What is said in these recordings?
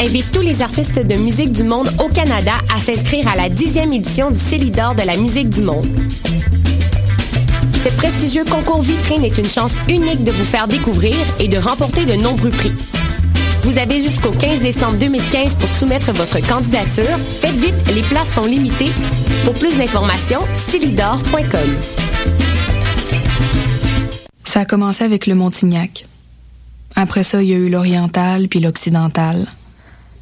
invite tous les artistes de musique du monde au Canada à s'inscrire à la dixième édition du Célidor de la musique du monde. Ce prestigieux concours vitrine est une chance unique de vous faire découvrir et de remporter de nombreux prix. Vous avez jusqu'au 15 décembre 2015 pour soumettre votre candidature. Faites vite, les places sont limitées. Pour plus d'informations, célidor.com. Ça a commencé avec le Montignac. Après ça, il y a eu l'oriental puis l'occidental.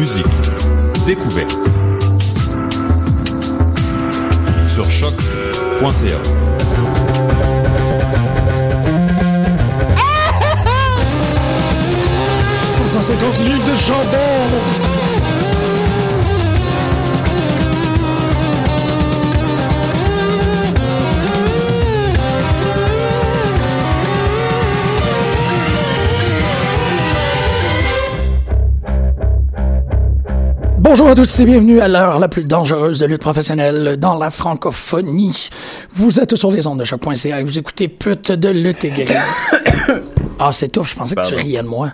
Musique, découverte. Sur choc.ca. livres de chambon. Bonjour à tous et bienvenue à l'heure la plus dangereuse de lutte professionnelle dans la francophonie. Vous êtes sur les ondes de choc.ca et vous écoutez Pute de lutte et Ah, c'est tout, je pensais que tu riais de moi.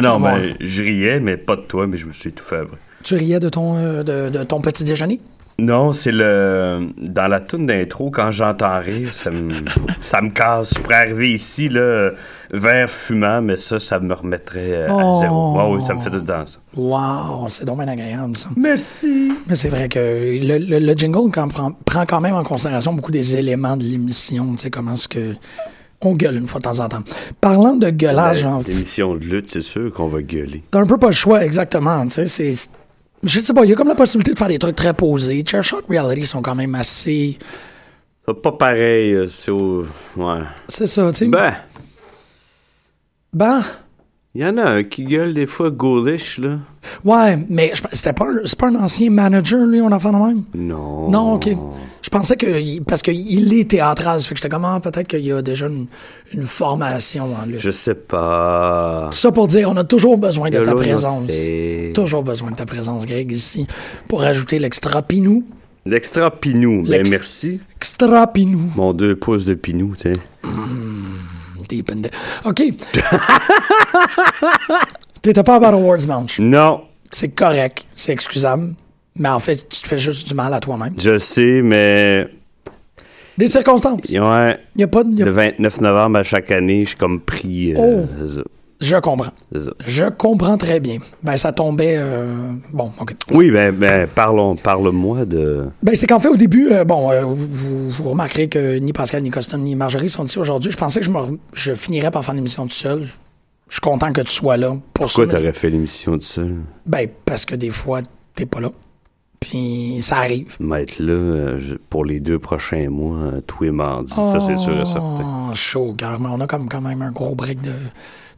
Non, mais je riais, mais pas de toi, mais je me suis étouffé. Tu riais de ton, euh, de ton petit déjeuner? Non, c'est le. Dans la tune d'intro, quand j'entends rire, ça me, ça me casse. Je pourrais arriver ici, là, vert fumant, mais ça, ça me remettrait à Oh. zéro. oui, ça me fait tout le temps ça. Wow, c'est bien agréable, ça. Merci. Mais c'est vrai que le, le- le jingle quand- prend, prend quand même en considération beaucoup des éléments de l'émission, tu sais, comment est-ce que. On gueule une fois de temps en temps. Parlant de gueulage, en L'émission de lutte, c'est sûr qu'on va gueuler. T'as un peu pas le choix, exactement. Tu sais, c'est. Je sais pas, il y a comme la possibilité de faire des trucs très posés. Chair Shot Reality sont quand même assez. Pas pareil, euh, c'est au. Ouais. C'est ça, tu sais. Ben, Ben, il y en a un qui gueule des fois ghoulish, là. ouais, mais c'était pas, un- c'est pas un ancien manager, lui, on en fait de même? Non. Non, ok. Je pensais que. Parce qu'il est théâtral, ça fait que j'étais comme, ah, peut-être qu'il y a déjà une, une formation en lui. Je sais pas. Tout ça pour dire, on a toujours besoin de De ta présence. Toujours besoin de ta présence, Greg, ici. Pour ajouter l'extra pinou. L'extra pinou, ben merci. Extra pinou. Mon deux pouces de pinou, tu sais. Deep in the- OK. T'étais pas à Battle Awards Manche? Non, C'est correct. C'est excusable. Mais en fait, tu te fais juste du mal à toi-même. je sais, mais. Des circonstances. Ouais, Il y a pas de. y a- le 29 novembre à chaque année, je suis comme pris. euh, Oh. Je comprends. Je comprends très bien. Ben, ça tombait. euh, Bon, OK. Oui, ben, ben parlons, parle-moi de. Ben, c'est qu'en fait, au début, euh, bon, euh, vous, remarquerez que ni Pascal, ni Coston, ni Marjorie sont ici aujourd'hui. Je pensais que je, me, re- je finirais par faire l'émission tout seul. Je suis content que tu sois là. Pour Pourquoi t'aurais fait l'émission tout seul? Ben, parce que des fois, t'es pas là. Puis ça arrive. M'être là pour les deux prochains mois, tous les mardis, ça c'est sûr et certain. Oh, chaud, car mais on a comme quand même un gros break de,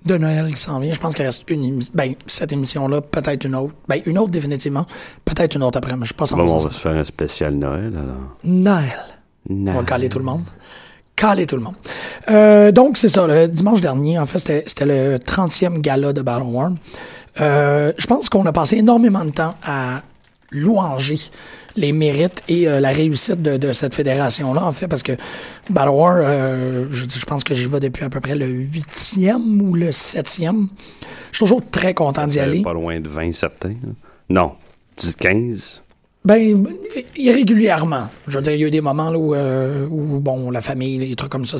de Noël qui s'en vient. Je pense qu'il reste une émission. Ben, cette émission-là, peut-être une autre. Ben, une autre définitivement. Peut-être une autre après, mais je suis pas 100% Bon, on va se faire un spécial Noël alors. Noël. On va caler tout le monde. Caler tout le monde. Euh, donc, c'est ça. Le dimanche dernier, en fait, c'était c'était le 30e gala de Battle War. Euh, je pense qu'on a passé énormément de temps à louanger les mérites et la réussite de, de cette fédération-là, en fait, parce que Battle War, je, je pense que j'y vais depuis à peu près le huitième ou le septième. Je suis toujours très content d'y aller. Pas loin de 20 certains. Non, 10, 15. Ben, irrégulièrement. Je veux dire, il y a eu des moments là, où, où, bon, la famille, les trucs comme ça,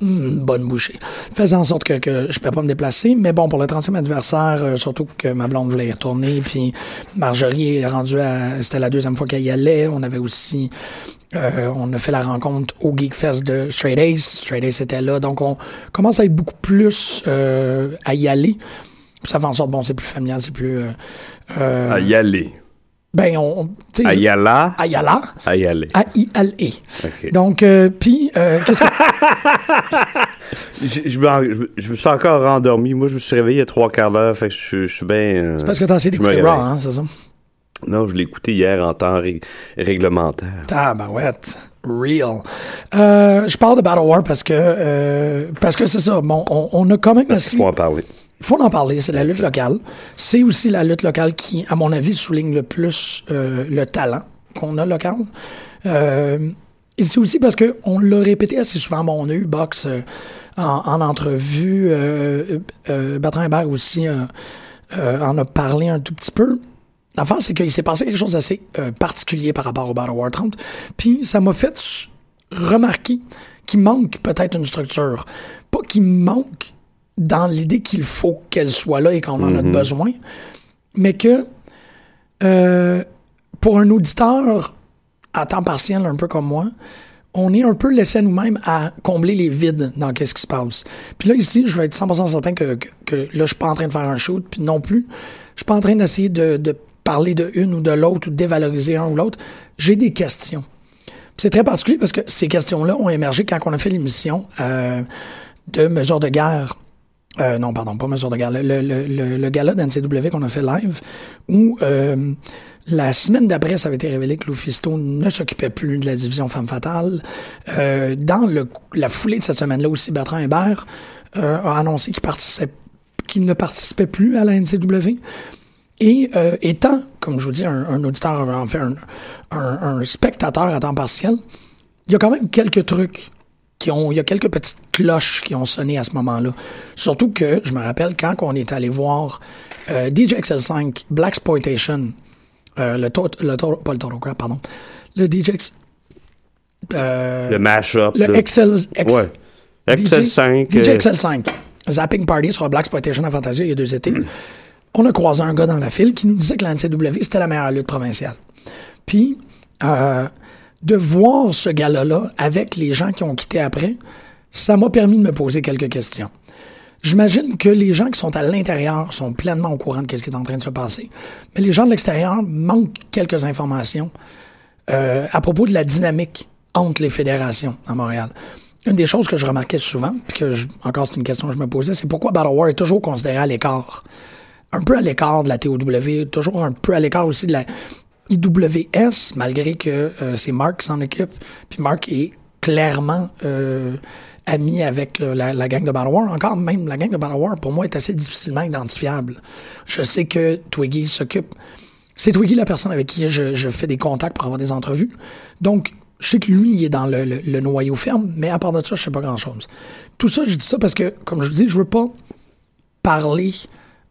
Hmm, bonne bouchée. Faisant en sorte que, je ne peux pas me déplacer. Mais bon, pour le 30e anniversaire, euh, surtout que ma blonde voulait y retourner, puis Marjorie est rendue à... C'était la deuxième fois qu'elle y allait. On avait aussi... Euh, on a fait la rencontre au Geek Fest de Straight Ace. Straight Ace était là. Donc, on commence à être beaucoup plus euh, à y aller. Ça fait en sorte, bon, c'est plus familial, c'est plus... Euh, à y aller. Ben, on. Ayala. Ayala. Ayala. A-I-L-E. Donc, euh, puis, euh, qu'est-ce que. je, je, me, je, me suis encore rendormi. Moi, je me suis réveillé il y a trois quarts d'heure. Fait que je, je suis bien. Euh, c'est parce que t'as essayé d'écouter Raw, hein, c'est ça? Non, je l'ai écouté hier en temps réglementaire. Ah, ben ouais. Real. Euh, je parle de Battle War parce que euh, parce que c'est ça. Bon, on, on a quand même. Parce qu'il faut en parler. Il faut en parler, c'est la lutte locale. C'est aussi la lutte locale qui, à mon avis, souligne le plus euh, le talent qu'on a local. Euh, et c'est aussi parce que on l'a répété assez souvent. Bon, on a eu Box euh, en, en, entrevue. Euh, euh, aussi en a parlé un tout petit peu. L'affaire, c'est qu'il s'est passé quelque chose d'assez particulier par rapport au Battle War 30. Puis ça m'a fait remarquer qu'il manque peut-être une structure. Pas qu'il manque dans l'idée qu'il faut qu'elle soit là et qu'on en a Mhm. besoin, mais que euh, pour un auditeur à temps partiel, un peu comme moi, on est un peu laissé à nous-mêmes à combler les vides dans qu'est-ce qui se passe. Puis là, ici, je vais être 100% certain que, que, que là, je suis pas en train de faire un shoot, puis non plus, je suis pas en train d'essayer de, de parler de une ou de l'autre ou de dévaloriser un ou l'autre. J'ai des questions. C'est très particulier parce que ces questions-là ont émergé quand on a fait l'émission euh, de mesures de guerre euh, non, pardon, pas mesure de gala. Le, le, le, le gala d'NCW qu'on a fait live, où euh, la semaine d'après, ça avait été révélé que Lufisto ne s'occupait plus de la division Femme Fatale. Euh, dans le, la foulée de cette semaine-là aussi, Bertrand Hébert euh, a annoncé qu'il ne participait plus à la NCW. Et euh, étant, comme je vous dis, un, auditeur, en fait, un spectateur à temps partiel, il y a quand même quelques trucs qui ont, il y a quelques petites cloches qui ont sonné à ce moment-là. Surtout que, je me rappelle, quand on est allé voir euh, DJ XL5 Black Exploitation, euh, le, to le to pas le Total Crap, pardon, le DJ euh, le mash-up. le là. XL, X, Ouais. XL5. DJ, euh, XL5, Zapping Party sur Black Exploitation à Fantasia il y a deux étés. On a croisé un gars dans la file qui nous disait que la NCW, c'était la meilleure lutte provinciale. Puis, euh, de voir ce gars-là avec les gens qui ont quitté après, ça m'a permis de me poser quelques questions. J'imagine que les gens qui sont à l'intérieur sont pleinement au courant de ce qui est en train de se passer, mais les gens de l'extérieur manquent quelques informations euh, à propos de la dynamique entre les fédérations à Montréal. Une des choses que je remarquais souvent, puis que je- encore c'est une question que je me posais, c'est pourquoi Battle War est toujours considéré à l'écart. Un peu à l'écart de la TOW, toujours un peu à l'écart aussi de la IWS, malgré que euh, c'est Mark qui s'en occupe. Puis Mark est clairement euh, ami avec la, gang de Battle War. Encore même, la gang de Battle War, pour moi, est assez difficilement identifiable. Je sais que Twiggy s'occupe c'est Twiggy la personne avec qui je, fais des contacts pour avoir des entrevues. Donc, je sais que lui, il est dans le noyau ferme, mais à part de ça, je sais pas grand-chose. Tout ça, je dis ça parce que, comme je vous dis, je veux pas parler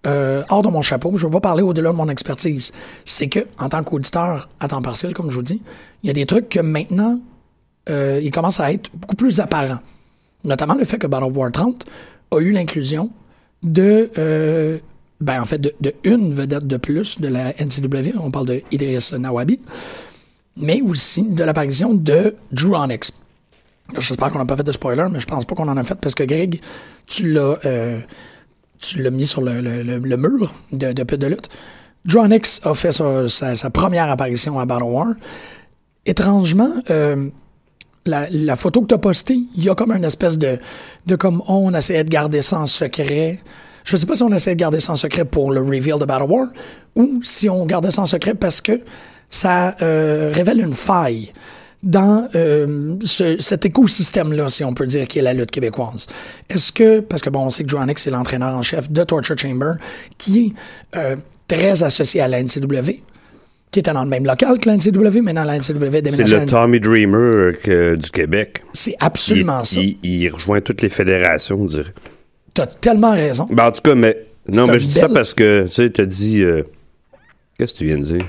euh, hors de mon chapeau, je veux pas parler au-delà de mon expertise. C'est que, en tant qu'auditeur à temps partiel, comme je vous dis, il y a des trucs que maintenant, euh, ils commencent à être beaucoup plus apparents. Notamment le fait que Battle War 30 a eu l'inclusion de, euh, ben en fait, de, de une vedette de plus de la NCW. On parle de Idris Nawabi, mais aussi de l'apparition de Drew Onyx. J'espère qu'on n'a pas fait de spoiler, mais je pense pas qu'on en a fait parce que Greg, tu l'as, euh, tu l'as mis sur le, le, le- mur de, de de lutte. Drew Onyx a fait sa, sa- première apparition à Battle War. Étrangement, euh, la, la photo que tu as postée, il y a comme une espèce de, de comme on essayait de garder ça en secret. Je sais pas si on essayait de garder ça en secret pour le reveal de Battle War ou si on gardait ça en secret parce que ça euh, révèle une faille dans euh, ce- cet écosystème-là, si on peut dire, qui est la lutte québécoise. Est-ce que, parce que bon, on sait que Joannick, c'est l'entraîneur en chef de Torture Chamber, qui est euh, très associé à la NCW, qui était dans le même local que la NCW, mais dans la NCW C'est le Tommy Dreamer que- du Québec. C'est absolument il, ça. Il, il rejoint toutes les fédérations, on dirait. T'as tellement raison. Ben, en tout cas, mais. Non, mais je dis ça parce que, tu sais, t'as dit. euh, Qu'est-ce que tu viens de dire?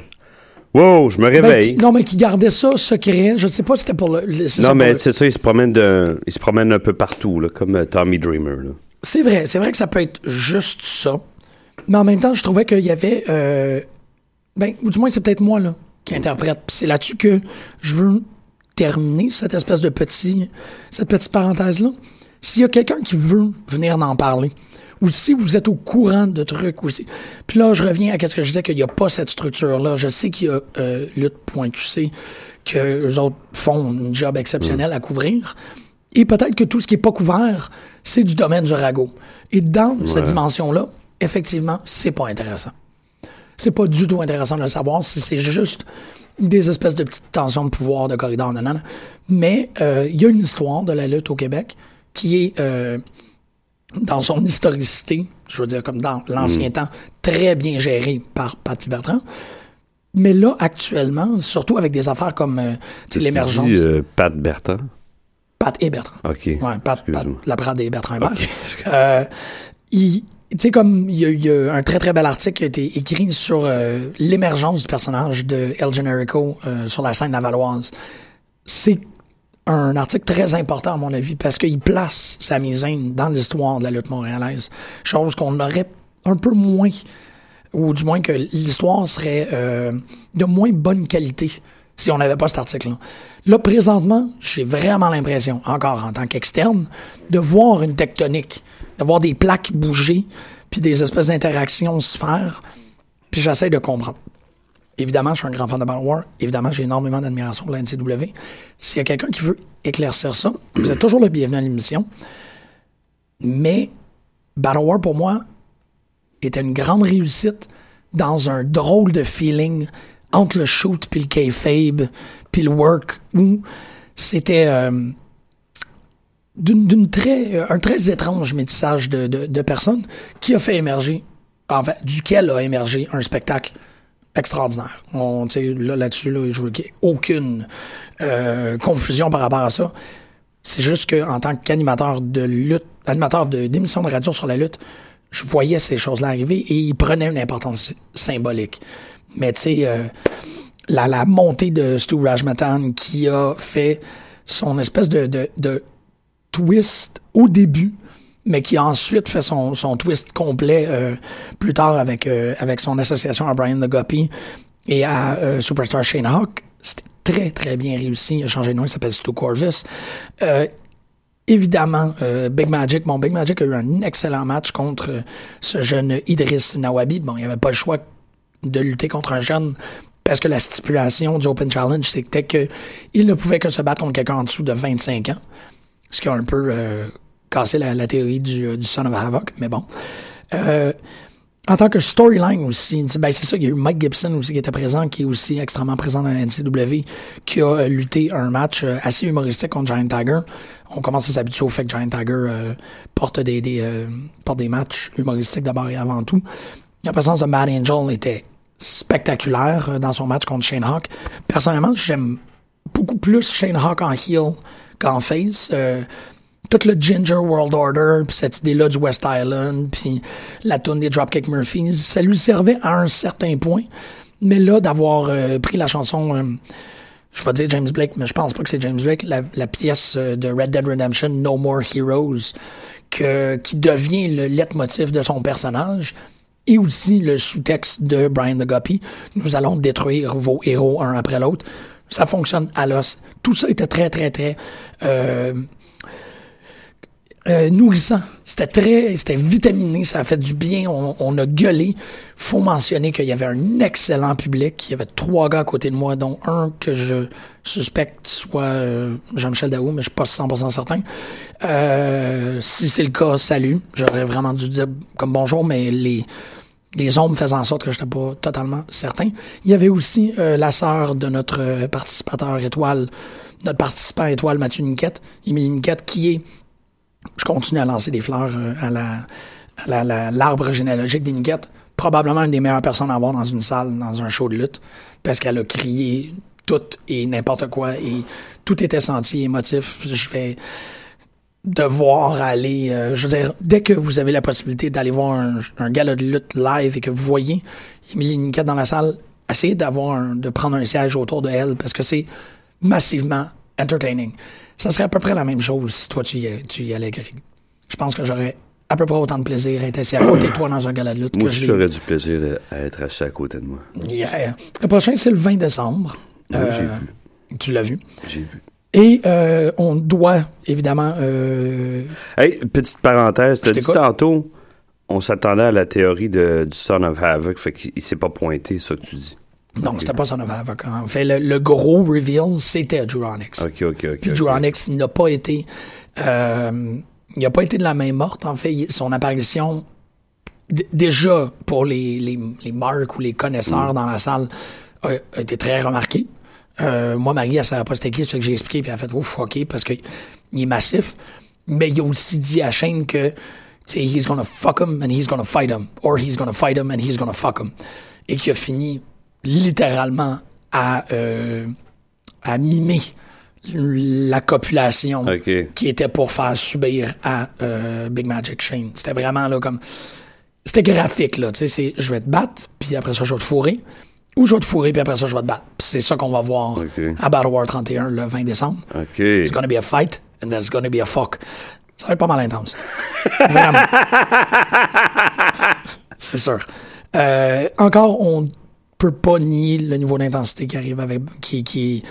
Wow, je me Ben, réveille. qui- non, mais qui gardait ça secret. Je sais pas si c'était pour le. non, mais le- c'est ça, il se promène de, il se promène un peu partout, là, comme euh, Tommy Dreamer. C'est vrai, c'est vrai que ça peut être juste ça. Mais en même temps, je trouvais qu'il y avait. euh, ben, ou du moins, c'est peut-être moi, là, qui interprète. C'est là-dessus que je veux terminer cette espèce de petit. cette petite parenthèse-là. S'il y a quelqu'un qui veut venir en parler, ou si vous êtes au courant de trucs aussi. Puis là, je reviens à ce que je disais qu'il n'y a pas cette structure-là. Je sais qu'il y a euh, lutte.qc, que eux autres font un job exceptionnel à couvrir. Et peut-être que tout ce qui n'est pas couvert, c'est du domaine du ragot. Et dans cette dimension-là, effectivement, c'est pas intéressant. C'est pas du tout intéressant de le savoir si c'est juste des espèces de petites tensions de pouvoir de corridor, nanana. Mais euh, il y a une histoire de la lutte au Québec qui est euh, dans son historicité, je veux dire comme dans l'ancien temps, très bien gérée par Pat Bertrand. Mais là, actuellement, surtout avec des affaires comme euh, l'émergence. Euh, Pat Bertrand? Pat et Bertrand. OK. Ouais, Pat, Pat. Laprade et Bertrand Hébert. Ok. Euh, il- tu sais, comme il y, a, il y a un très très bel article qui a été écrit sur euh, l'émergence du personnage de El Generico euh, sur la scène lavalloise. C'est un article très important à mon avis parce qu'il place sa misaine dans l'histoire de la lutte montréalaise. Chose qu'on aurait un peu moins, ou du moins que l'histoire serait euh, de moins bonne qualité si on n'avait pas cet article-là. Là, présentement, j'ai vraiment l'impression, encore en tant qu'externe, de voir une tectonique, de voir des plaques bouger, puis des espèces d'interactions se faire, puis j'essaie de comprendre. Évidemment, je suis un grand fan de Battle War. Évidemment, j'ai énormément d'admiration pour la NCW. S'il y a quelqu'un qui veut éclaircir ça, vous êtes toujours le bienvenu à l'émission. Mais Battle War, pour moi, était une grande réussite dans un drôle de feeling entre le shoot puis le kayfabe puis le work où c'était euh, d'une très euh, un très étrange métissage de personnes qui a fait émerger en fait duquel a émergé un spectacle extraordinaire. On, là, là-dessus, là, je veux aucune euh, confusion par rapport à ça. C'est juste que en tant qu'animateur de lutte, animateur de- d'émissions de, radio sur la lutte, je voyais ces choses-là arriver et ils prenaient une importance symbolique. Mais tu sais, euh, la, la montée de Stu Rajmatan qui a fait son espèce de, de, de twist au début, mais qui ensuite fait son, son twist complet euh, plus tard avec, euh, avec son association à Brian the Guppy et à euh, Superstar Shane Hawk. C'était très, très bien réussi. Il a changé de nom, il s'appelle Stu Corvus. Évidemment, Big Magic, bon, Big Magic a eu un excellent match contre ce jeune Idris Nawabi. Bon, il n'y avait pas le choix de lutter contre un jeune parce que la stipulation du Open Challenge, c'était que il ne pouvait que se battre contre quelqu'un en dessous de 25 ans. Ce qui a un peu cassé la, théorie du, euh, du Son of Havoc, mais bon. Euh, en tant que storyline aussi, ben c'est ça, il y a eu Mike Gibson aussi qui était présent, qui est aussi extrêmement présent dans la NCW, qui a euh, lutté un match euh, assez humoristique contre Giant Tiger. On commence à s'habituer au fait que Giant Tiger porte des, porte des matchs humoristiques d'abord et avant tout. La présence de Matt Angel était spectaculaire dans son match contre Shane Hawk. Personnellement, j'aime beaucoup plus Shane Hawk en heel qu'en face. Tout le Ginger World Order, puis cette idée-là du West Island, puis la tune des Dropkick Murphys, ça lui servait à un certain point. Mais là, d'avoir euh, pris la chanson, euh, je vais dire James Blake, mais je pense pas que c'est James Blake, la, pièce euh, de Red Dead Redemption, No More Heroes, que, qui devient le leitmotiv de son personnage, et aussi le sous-texte de Brian the Guppy, nous allons détruire vos héros un après l'autre. Ça fonctionne à l'os. Tout ça était très, très, très... euh, nourrissant. C'était très, c'était vitaminé, ça a fait du bien. On, a gueulé. Faut mentionner qu'il y avait un excellent public. Il y avait trois gars à côté de moi, dont un que je suspecte soit euh, Jean-Michel Daou, mais je suis pas 100% certain. Euh, si c'est le cas, salut. J'aurais vraiment dû dire comme bonjour, mais les les ombres faisaient en sorte que je n'étais pas totalement certain. Il y avait aussi euh, la sœur de notre participateur étoile, notre participant étoile Mathieu Niquette, Émilie Niquette, qui est je continue à lancer des fleurs euh, à la l'arbre généalogique des Niquettes. probablement une des meilleures personnes à voir dans une salle, dans un show de lutte, parce qu'elle a crié tout et n'importe quoi et tout était senti émotif. Je vais devoir aller, euh, je veux dire, dès que vous avez la possibilité d'aller voir un, un gala de lutte live et que vous voyez Émilie Niquette dans la salle, essayez d'avoir de prendre un siège autour de elle parce que c'est massivement entertaining. Ça serait à peu près la même chose si toi tu y, tu y allais, Greg. Je pense que j'aurais à peu près autant de plaisir à être assis à côté de toi dans un gala de lutte Moi que aussi, j'aurais du plaisir à être assis à côté de moi. Yeah. Le prochain, c'est le 20 décembre. Oui, Euh, j'ai vu. Tu l'as vu. J'ai vu. Et euh, on doit, évidemment... euh, Hey, petite parenthèse, t'as Je dit tantôt, on s'attendait à la théorie de, du Son of Havoc, fait qu'il il s'est pas pointé, ça que tu dis. Non, c'était pas son Havoc. En fait, le, le gros reveal, c'était Drew Onyx. Ok, ok, ok. Puis ok. Drew Onyx n'a pas été... euh, il n'a pas été de la main morte. En fait, son apparition, déjà pour les, les, les marques ou les Mm. connaisseurs dans la salle, a, a été très remarquée. Euh, moi, Marie, elle savait pas c'était qui, c'est que j'ai expliqué, puis elle a fait ouf, ok, parce que il est massif. Mais il a aussi dit à Shane que, tu sais, he's gonna fuck him and he's gonna fight him, or he's gonna fight him and he's gonna fuck him. Et qui a fini littéralement à, euh, à mimer la copulation qui était pour faire subir à euh, Big Magic Shane. C'était vraiment là comme. C'était graphique, là. Tu sais, c'est je vais te battre, puis après ça, je vais te fourrer. Ou je vais te fourrer, puis après ça, je vais te battre. C'est ça qu'on va voir à Battle War 31 le 20 décembre. Ok. It's gonna be a fight, and there's gonna be a fuck. Ça va être pas mal intense. Vraiment. c'est sûr. Euh, encore, on peut pas nier le niveau d'intensité qui arrive avec, qui, qui,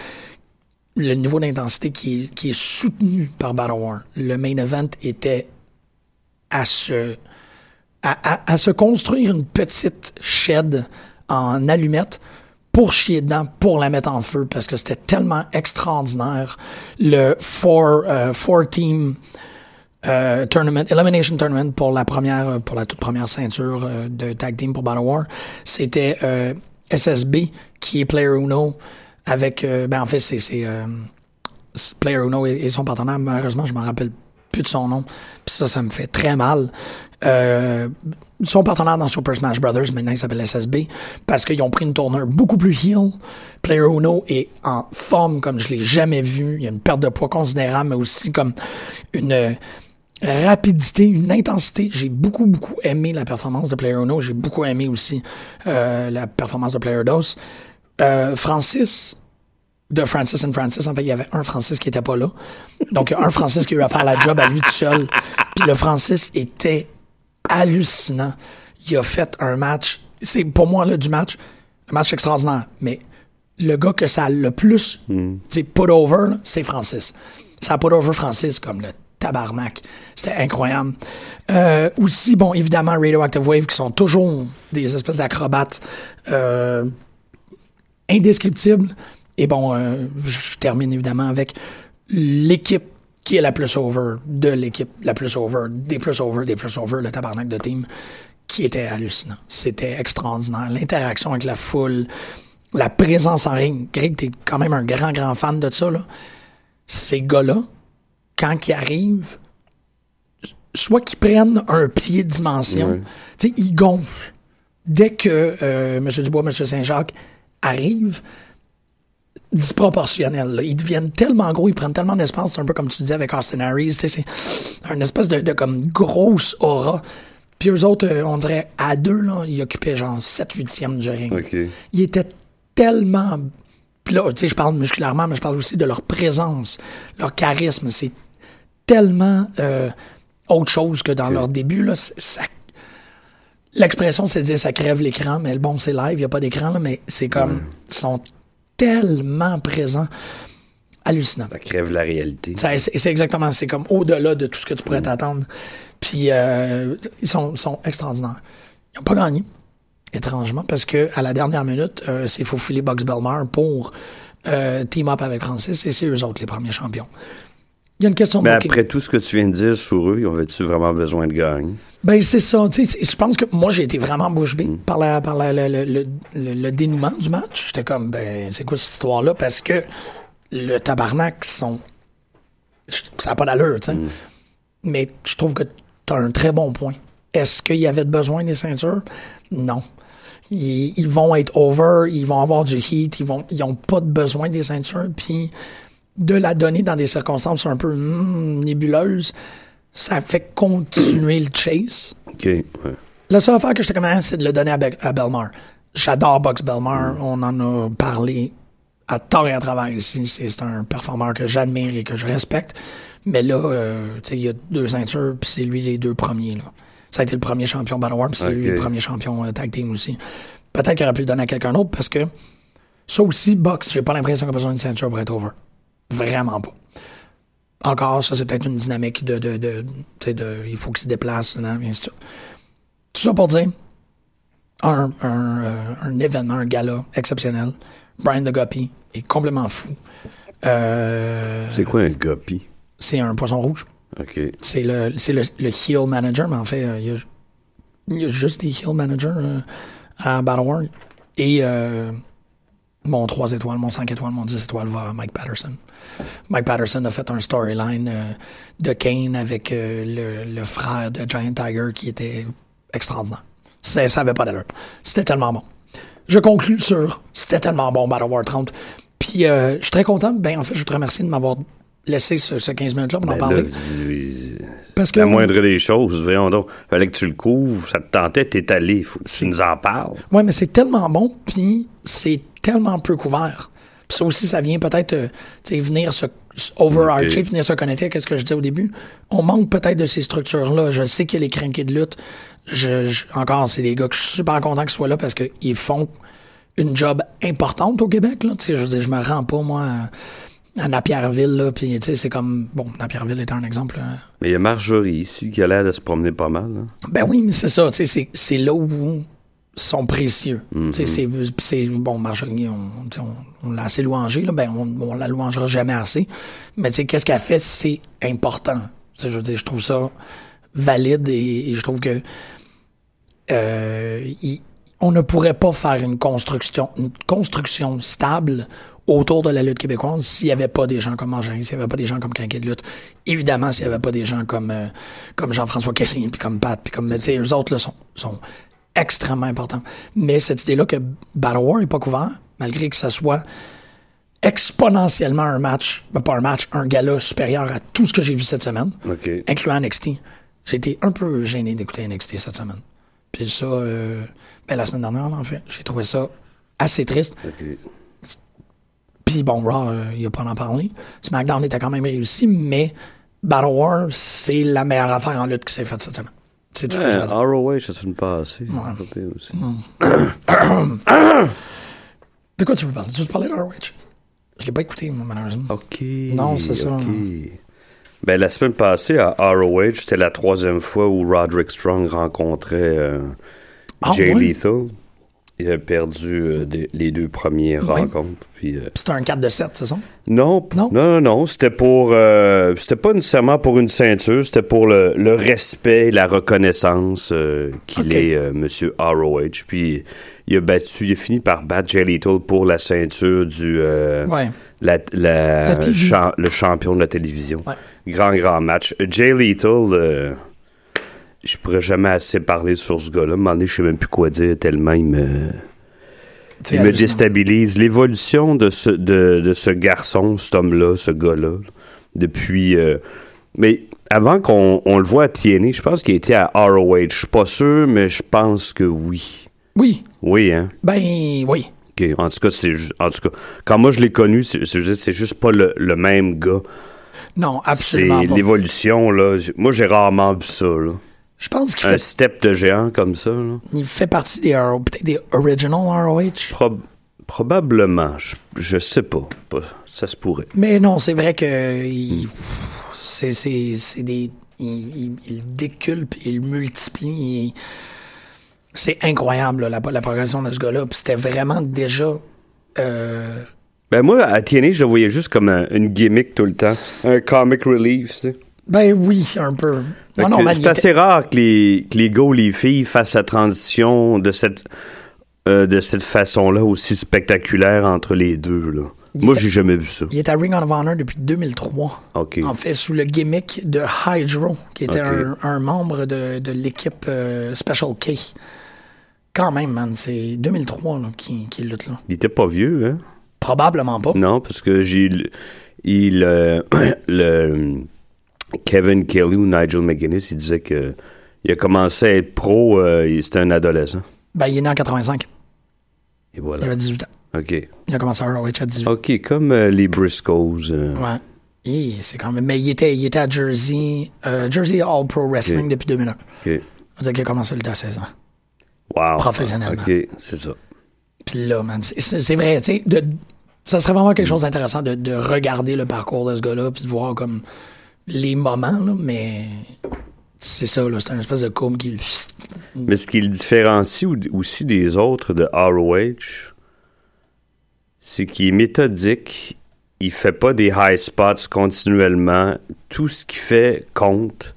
le niveau d'intensité qui, qui est soutenu par Battle War. Le main event était à se, à, à- à se construire une petite shed en allumettes pour chier dedans, pour la mettre en feu, parce que c'était tellement extraordinaire. Le four, euh, four team euh, tournament, elimination tournament pour la première, pour la toute première ceinture euh, de tag team pour Battle War, c'était euh, SSB qui est Player Uno avec, euh, ben en fait c'est euh, Player Uno et, son partenaire. Malheureusement, je m'en rappelle plus de son nom. Puis ça, ça me fait très mal. Euh, son partenaire dans Super Smash Brothers, maintenant il s'appelle SSB, parce qu'ils ont pris une tournure beaucoup plus heel. Player Uno est en forme comme je l'ai jamais vu. Il y a une perte de poids considérable, mais aussi comme une rapidité, une intensité. J'ai beaucoup, beaucoup aimé la performance de Player Uno. J'ai beaucoup aimé aussi euh, la performance de Player Dos. Euh, Francis, de Francis and Francis. En fait, il y avait un Francis qui était pas là. Donc, il y a un Francis qui a eu à faire la job à lui tout seul. Puis le Francis était hallucinant. Il a fait un match. C'est pour moi là du match, un match extraordinaire. Mais le gars que ça a le plus, tu sais, put over, c'est Francis. Ça a put over Francis comme le tabarnak. C'était incroyable. Euh, aussi, bon, évidemment, Radioactive Wave qui sont toujours des espèces d'acrobates. Euh, indescriptible. Et bon, euh, je termine évidemment avec l'équipe qui est la plus over de l'équipe la plus over, des plus over, des plus over, le tabarnak de team, qui était hallucinant. C'était extraordinaire. L'interaction avec la foule, la présence en ring. Greg, t'es quand même un grand, grand fan de ça, là. Ces gars-là, quand ils arrivent, soit qu'ils prennent un pied de dimension, tu sais, ils gonflent. Dès que euh, M. Dubois, M. Saint-Jacques arrivent, disproportionnels. là. Ils deviennent tellement gros, ils prennent tellement d'espace, c'est un peu comme tu disais avec Austin Harris, c'est une espèce de, de comme grosse aura. Puis eux autres, euh, on dirait, à deux, là, ils occupaient genre 7 huitièmes du ring. Ils étaient tellement... Puis là, tu sais, je parle musculairement, mais je parle aussi de leur présence, leur charisme. C'est tellement euh, autre chose que dans leur début, là. C'est- Ça... L'expression, c'est de dire ça crève l'écran, mais bon, c'est live, il n'y a pas d'écran, mais c'est comme... Ils sont tellement présents. Hallucinant. Ça crève la réalité. C'est exactement, c'est comme au-delà de tout ce que tu pourrais t'attendre. Puis euh, ils sont, sont extraordinaires. Ils n'ont pas gagné, étrangement, parce que à la dernière minute, euh, c'est faufilé Bugs Belmar pour euh, team up avec Francis et c'est eux autres les premiers champions. Il y a une question de Mais booking. après tout ce que tu viens de dire sur eux, ils avaient-tu vraiment besoin de gagner? Ben c'est ça. tu sais, c'est- Je pense que moi j'ai été vraiment bouche bée par la par la- le, le, le, le- le dénouement du match. J'étais comme ben c'est quoi cette histoire là parce que le tabarnak sont ça n'a pas d'allure, tu sais. Mais je trouve que tu as un très bon point Est-ce qu'il y avait besoin des ceintures? Non. Ils, ils, vont être over, ils vont avoir du heat, ils vont, ils ont pas de besoin des ceintures, puis de la donner dans des circonstances un peu mm, nébuleuses, ça fait continuer le chase. OK, ouais. La seule affaire que je te recommande, c'est de le donner à, Be à Belmar. J'adore Box Belmar. On en a parlé à tort et à travers ici. C'est un performeur que j'admire et que je respecte. Mais là, euh, tu sais, il y a deux ceintures, puis c'est lui les deux premiers. Là. Ça a été le premier champion Battle War, puis c'est lui le premier champion euh, tag team aussi. Peut-être qu'il aurait pu le donner à quelqu'un d'autre parce que ça aussi, Box, j'ai pas l'impression qu'il a besoin d'une ceinture pour être over. Vraiment pas. Encore, ça, c'est peut-être une dynamique de, de, de, de, il faut qu'il se déplace, non, et ainsi de suite. Tout ça pour dire, un, un, euh, un événement, un gala exceptionnel. Brian the Guppy est complètement fou. Euh, C'est quoi un guppy? c'est un poisson rouge. OK. C'est le, c'est le, le heel manager, mais en fait, euh, il y, a, il y a juste des heel managers euh, à Battle War. Et mon 3 étoiles, mon 5 étoiles, mon 10 étoiles va à Mike Patterson. Mike Patterson a fait un storyline euh, de Kane avec euh, le, le frère de Giant Tiger qui était extraordinaire. Ça avait pas d'allure. C'était tellement bon. Je conclus sur c'était tellement bon Battle War 30. Puis euh, je suis très content. Ben en fait, je te remercie de m'avoir laissé ce, ce 15 minutes-là pour en Ben parler. là, oui, Parce que la moindre des choses, voyons donc. Fallait que tu le couvres, ça te tentait, t'es allé, faut que tu nous en parles. Ouais, mais c'est tellement bon, puis c'est tellement peu couvert. Puis ça aussi, ça vient peut-être, euh, venir se overarcher, venir se connecter à ce que je disais au début. On manque peut-être de ces structures-là. Je sais qu'il y a les crinqués de lutte. Je, je- encore, c'est des gars que je suis super content qu'ils soient là parce qu'ils font une job importante au Québec. Là. Je veux dire, je me rends pas, moi, à, Napierville, là, puis c'est comme... Bon, Napierville est un exemple... euh, Mais il y a Marjorie ici qui a l'air de se promener pas mal. hein. ben oui, mais c'est ça, tu sais, c'est- là où sont précieux. Mhm. Sais, c'est- bon, Marjorie, on, on, on l'a assez louangé, là, ben on, on la louangera jamais assez. Mais tu sais, qu'est-ce qu'elle fait, c'est important. Je veux dire, je trouve ça valide et, et je trouve que euh, on ne pourrait pas faire une construction, une construction stable autour de la lutte québécoise s'il n'y avait pas des gens comme Marjorie, s'il n'y avait pas des gens comme Crinquet de lutte. Évidemment, s'il n'y avait pas des gens comme, euh, comme Jean-François Kelly, puis comme Pat, puis comme, tu sais, eux autres, là, sont, sont extrêmement importants. Mais cette idée-là que Battle War n'est pas couvert, malgré que ça soit exponentiellement un match, ben, pas un match, un gala supérieur à tout ce que j'ai vu cette semaine, incluant NXT. J'ai été un peu gêné d'écouter NXT cette semaine. Puis ça, euh, ben, la semaine dernière, en fait, j'ai trouvé ça assez triste. Puis bon, Raw, euh, il a pas en parler. SmackDown était quand même réussi, mais Battle War, c'est la meilleure affaire en lutte qui s'est faite cette semaine. C'est tout ce que j'ai à. ROH, ça se fait passer. Pas pire aussi. De quoi tu veux parler? Tu veux parler de ROH? Je l'ai pas écouté, moi, malheureusement. OK. Non, c'est ça. OK. Ben, la semaine passée, à ROH, c'était la troisième fois où Roderick Strong rencontrait euh, Ah, Jay? Lethal. Il a perdu euh, des- les deux premières rencontres. Puis, euh, C'était un 4 de 7, c'est ça? non, Non? non, non, non, C'était pour. euh, c'était pas nécessairement pour une ceinture. C'était pour le, le respect et la reconnaissance qu'il est, Monsieur ROH. Puis il a battu, il a fini par battre Jay Lethal pour la ceinture du. Ouais. la, la- La TV. cha- le champion de la télévision. Ouais. Grand, grand match. Jay euh, je pourrais jamais assez parler sur ce gars-là. À un je sais même plus quoi dire tellement il me, C'est il me déstabilise. L'évolution de ce, de, de ce garçon, cet homme-là, ce gars-là, depuis... euh, mais avant qu'on on le voit à TNA, je pense qu'il était à ROH. Je suis pas sûr, mais je pense que oui. Oui. Oui, hein? Ben, oui. En tout cas, c'est en tout cas, quand moi je l'ai connu, c'est c'est juste, c'est juste pas le, le même gars. Non, C'est absolument pas. l'évolution, là. Moi, j'ai rarement vu ça, là. Je pense qu'il Un fait, step de géant comme ça, là. il fait partie des peut-être des original ROH. Prob- probablement. Je, je sais pas. Pas- Ça se pourrait. Mais non, c'est vrai que il- c'est des il, il, il déculpe, il multiplie. c'est incroyable là, la, la progression de ce gars-là. Puis c'était vraiment déjà euh, Ben, moi, à TNA, je le voyais juste comme un- une gimmick tout le temps. Un comic relief, tu sais. ben oui un peu. C'est assez rare que les, que les gars ou les filles fassent la transition de cette, euh, de cette façon-là aussi spectaculaire entre les deux, là. Il Moi, j'ai jamais vu ça. Il est à Ring of Honor depuis 2003. OK. En fait, sous le gimmick de Hydro, qui était un, un membre de, de l'équipe euh, Special K. Quand même, man, c'est 2003 là, qui, qui lutte là. Il était pas vieux, hein? Probablement pas. Non, parce que j'ai il euh, le Kevin Kelly ou Nigel McGuinness, il disait que il a commencé à être pro, euh, il- c'était un adolescent. Ben, il est né en 85. Et Il voilà. avait 18 ans. OK. Il a commencé à ROH à 18 ans. OK, comme euh, les Briscoes. euh, Ouais. C'est quand même. Mais il était, il était à Jersey, Jersey All Pro Wrestling depuis 2001. OK. On dire qu'il a commencé à lutter à 16 ans. Wow. Professionnellement. OK, c'est ça. Puis là, man, c'est- vrai, tu sais, ça serait vraiment quelque chose d'intéressant de, de regarder le parcours de ce gars-là, puis de voir comme les moments, là, mais c'est ça, c'est un espèce de courbe qui... Mais ce qui le différencie aussi des autres de ROH, c'est qu'il est méthodique, il fait pas des high spots continuellement, tout ce qu'il fait compte,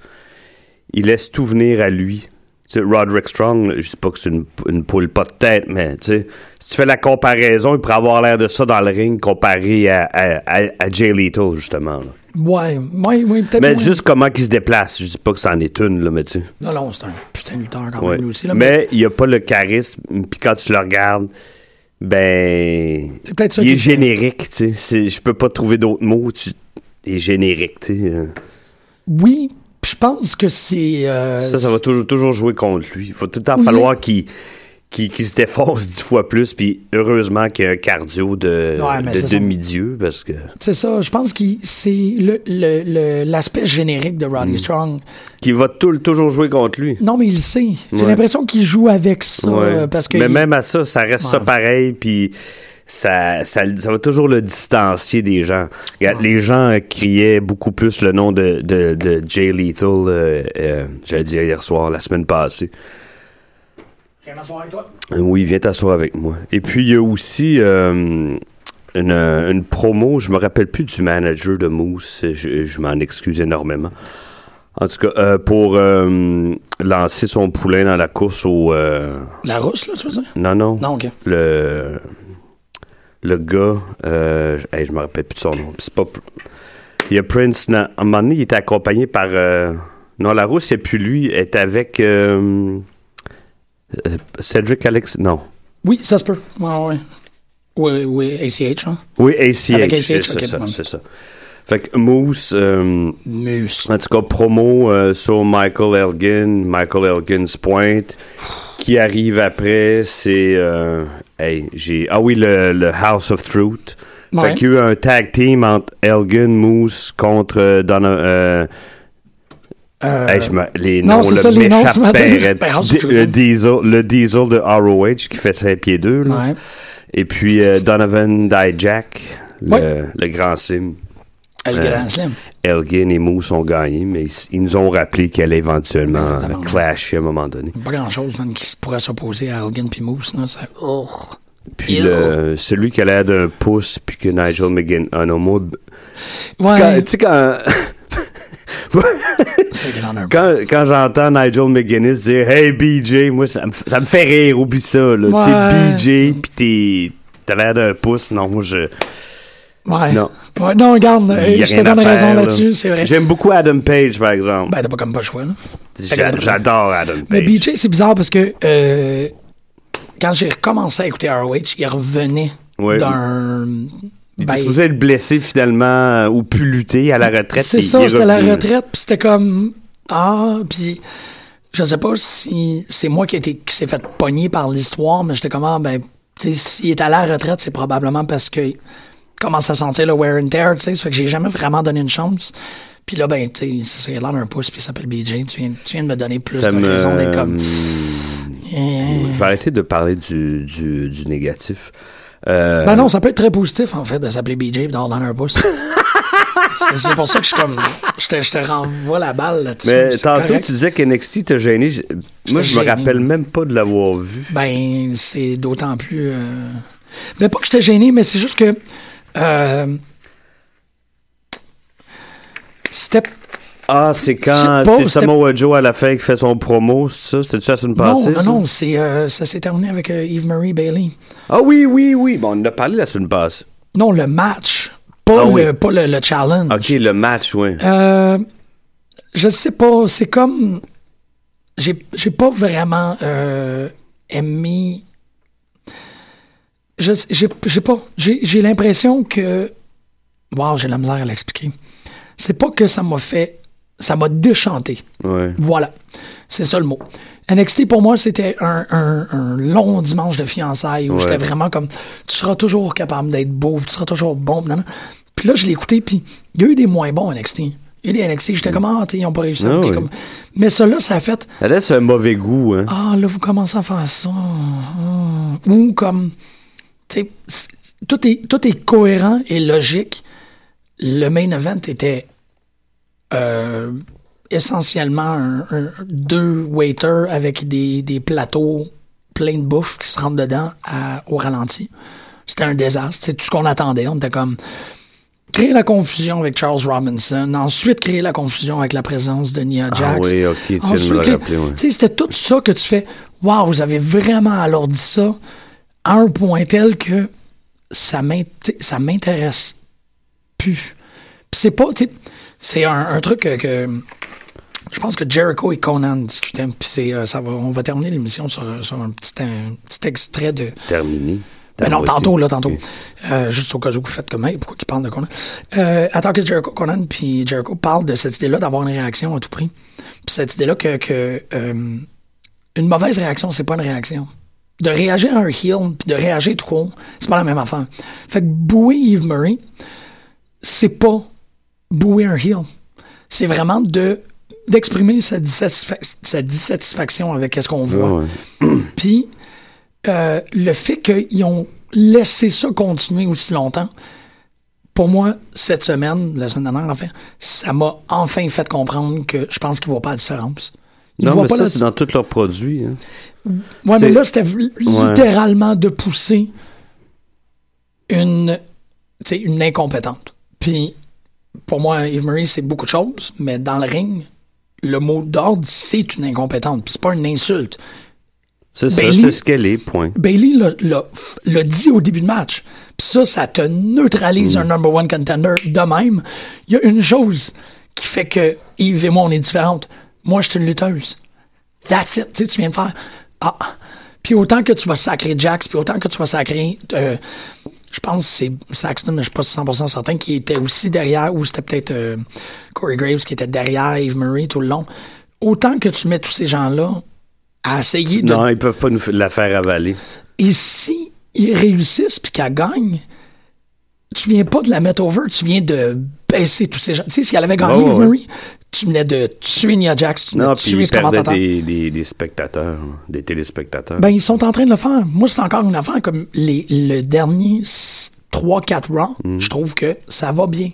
il laisse tout venir à lui. Roderick Strong, je dis pas que c'est une, une poule pas de tête, mais si tu fais la comparaison, il pourrait avoir l'air de ça dans le ring comparé à, à, Jay Lethal, justement. Ouais, ouais, ouais, peut-être... Mais moins. juste comment il se déplace, je dis pas que c'en est une, là, mais tu sais. Non, non, c'est un putain de lutteur quand Ouais. même, lui aussi, là, mais il n'y a pas le charisme. Puis quand tu le regardes, ben. C'est peut-être ça Il est générique, tu sais. Je peux pas trouver d'autres mots. Tu... Il est générique, tu sais. euh. Oui, je pense que c'est... euh, Ça, ça va toujours, toujours jouer contre lui. Il va tout le temps Oui. falloir qu'il qu'il qu'il se défonce dix fois plus. Puis heureusement qu'il y a un cardio de, Ouais, de demi-dieu parce que. C'est ça, je pense que c'est le- le- le- l'aspect générique de. Roddy Strong. Qu'il va tout- toujours jouer contre lui. Non, mais il le sait. J'ai Ouais. l'impression qu'il joue avec ça. Ouais. euh, parce que Mais il- même à ça, ça reste ça pareil, puis ça, ça, ça va toujours le distancier des gens. Regarde, Les gens euh, criaient beaucoup plus le nom de, de, de Jay Lethal, euh, euh, j'allais dire hier soir, la semaine passée. Viens m'asseoir avec toi. Euh, Oui, viens t'asseoir avec moi. Et puis, il y a aussi euh, une, une promo, je me rappelle plus du manager de Moose, je, je m'en excuse énormément. En tout cas, euh, pour euh, lancer son poulain dans la course au... euh, La rousse, là, tu veux dire? non, non. Non, ok. Le, le gars, euh, hey, je me rappelle plus de son nom. C'est pas. Il y a Prince. na- À un moment donné, il était accompagné par. euh, non, la rousse, c'est plus lui. Est avec. Euh, Cedric Alex. Non. Oui, ça se peut. Ouais, ouais. Oui, oui, ACH, hein? Oui, ACH. Avec ACH, c'est ça, c'est ça. Fait que Moose. euh, Mus. En tout cas, promo euh, sur Michael Elgin, Michael Elgin's Point. Qui arrive après, c'est. euh, hey, j'ai. Ah oui, le, le House of Truth. Ouais. Fait qu'il y a eu un tag team entre Elgin, Moose contre Donna. Euh, hey, je me- les noms, c'est le ça, les noms. Ben, le, diesel, le Diesel de ROH qui fait 5 pieds 2. ouais. Et puis euh, Donovan Dijak, le, Ouais. le grand sim. Elle Euh, Grand Slim. Elgin et Moose ont gagné, mais ils, nous ont rappelé qu'elle allait éventuellement Évidemment. clasher à un moment donné. Pas grand chose, man, qui pourrait s'opposer à Elgin puis Moose, là. Ça... Oh. Puis le, celui qui a l'air d'un pouce, puis que Nigel McGinn... Ah non, moi... Ouais. Quand- Tu sais, quand... quand, quand j'entends Nigel McGuinness dire « Hey, BJ », moi, ça me, f- ça me fait rire, oublie ça, là. Ouais. BJ, puis t'es... T'as l'air d'un pouce. Non, moi, je... Ouais. Non. Ouais, non, regarde, euh, je te donne raison là. là-dessus, c'est vrai. J'aime beaucoup Adam Page, par exemple. Ben, t'as pas comme pas le choix, là. J'a- J'adore Adam Page. Mais BJ, c'est bizarre parce que euh, quand j'ai recommencé à écouter ROH, il revenait Ouais. d'un. Il ben, était supposé être blessé, finalement, euh, ou plus lutter à la retraite. C'est ça, c'était la revenu. retraite, puis c'était comme. Ah, puis je sais pas si c'est moi qui, été- qui s'est fait pogner par l'histoire, mais j'étais comme, ah, ben, tu sais, s'il est à la retraite, c'est probablement parce que commence à sentir le wear and tear, tu sais, ça fait que j'ai jamais vraiment donné une chance. Puis là, ben, tu sais, c'est ça, il a l'air d'un pouce, puis il s'appelle BJ. Tu viens, tu viens de me donner plus Ça de me... raisons d'être comme. Je vais arrêter de parler du, du, du négatif. Euh, Ben non, ça peut être très positif, en fait, de s'appeler BJ et d'avoir dans un pouce. c'est pour ça que je suis comme. Je te, je te renvoie la balle là-dessus. Mais tantôt, correct. tu disais qu'NXT t'a gêné. Moi, je me rappelle même pas de l'avoir vu. Ben, c'est d'autant plus. euh, Mais pas que j'étais gêné, mais c'est juste que. euh, C'était. Ah, c'est quand c'est c'était- Samoa Joe à la fin qui fait son promo, c'est ça? C'était-tu la semaine Non, passée? non, ça? non, c'est, euh, ça s'est terminé avec euh, Eve Marie Bailey. Ah oui, oui, oui. Bon, on en a parlé la semaine passée. Non, le match. Pas, Ah le, oui. pas le, le challenge. Ok, le match, oui. Euh, je sais pas, c'est comme. J'ai j'ai pas vraiment euh, aimé. Je j'ai j'ai pas. J'ai j'ai l'impression que. Wow, j'ai la misère à l'expliquer. C'est pas que ça m'a fait. Ça m'a déchanté. Ouais. Voilà. C'est ça le mot. NXT, pour moi, c'était un, un- un long dimanche de fiançailles où Ouais. j'étais vraiment comme, tu seras toujours capable d'être beau, tu seras toujours bon. Puis là, je l'ai écouté, puis il y a eu des moins bons NXT. Il y a eu des NXT, j'étais comme, ah, t'sais, ils ont pas réussi à Ah oui. comme... Mais là, ça a fait, Ça laisse un mauvais goût, hein. ah, là, vous commencez à faire ça. ah. Ou comme, tu sais, tout est, tout est cohérent et logique. Le main event était euh, essentiellement un- un- deux waiters avec des, des plateaux pleins de bouffe qui se rentrent dedans à- au ralenti. C'était un désastre. C'est tout ce qu'on attendait. On était comme créer la confusion avec Charles Robinson, ensuite créer la confusion avec la présence de Nia Ah Jax. oui, ok, tu rappeler, ouais. c'était tout ça que tu fais. Waouh, vous avez vraiment alourdi ça à un point tel que ça m'intéresse plus. C'est pas, c'est un, un truc que, que je pense que Jericho et Conan discutaient. Puis c'est, euh, ça va, on va terminer l'émission sur, sur un petit, un petit extrait de. Terminé. Ben non, tantôt, là, tantôt. Euh, juste au cas où vous faites comme, hey, pourquoi il parle de Conan? Euh, attends que Jericho, Conan puis Jericho parlent de cette idée-là d'avoir une réaction à tout prix. Puis cette idée-là que, que euh, une mauvaise réaction, c'est pas une réaction. De réagir à un heel, puis de réagir tout court, c'est pas la même affaire. Fait que bouer Eve Murray, c'est pas bouer un heel. C'est vraiment de d'exprimer sa, dissatisfa- sa dissatisfaction avec ce qu'on voit. Ouais, ouais. Puis euh, le fait qu'ils ont laissé ça continuer aussi longtemps, pour moi, cette semaine, la semaine dernière, enfin, ça m'a enfin fait comprendre que je pense qu'ils ne voient pas la différence. Ils Non, voient mais pas ça, la- c'est dans tous leurs produits. Hein. Ouais, mais c'est- là, c'était li- littéralement de pousser une, une incompétente. Puis, pour moi, Eve Marie, c'est beaucoup de choses, mais dans le ring, le mot d'ordre, c'est une incompétente. Puis, c'est pas une insulte. C'est ça, c'est ce qu'elle est, point. Bailey l'a- dit au début de match. Puis ça, ça te neutralise un number one contender de même. Il y a une chose qui fait que Yves et moi, on est différentes. Moi, je suis une lutteuse. That's it. Tu sais, tu viens de faire. Ah. Puis autant que tu vas sacrer Jax, puis autant que tu vas sacrer. euh, je pense que c'est Saxton, mais je suis pas 100% certain, qui était aussi derrière, ou c'était peut-être euh, Corey Graves qui était derrière Eve Murray tout le long. Autant que tu mets tous ces gens-là à essayer de Non, ils peuvent pas nous la faire avaler. et si ils réussissent puis qu'elle gagne, tu viens pas de la mettre over, tu viens de baisser tous ces gens. Tu sais, si elle avait gagné, Ouais, ouais, Eve Marie, tu venais de tuer Nia Jax, tu venais Non, de tuer ce commentateur. des, des, des spectateurs, des téléspectateurs. Ben, ils sont en train de le faire. Moi, c'est encore une affaire comme les, le dernier 3-4 rounds, Mm. je trouve que ça va bien.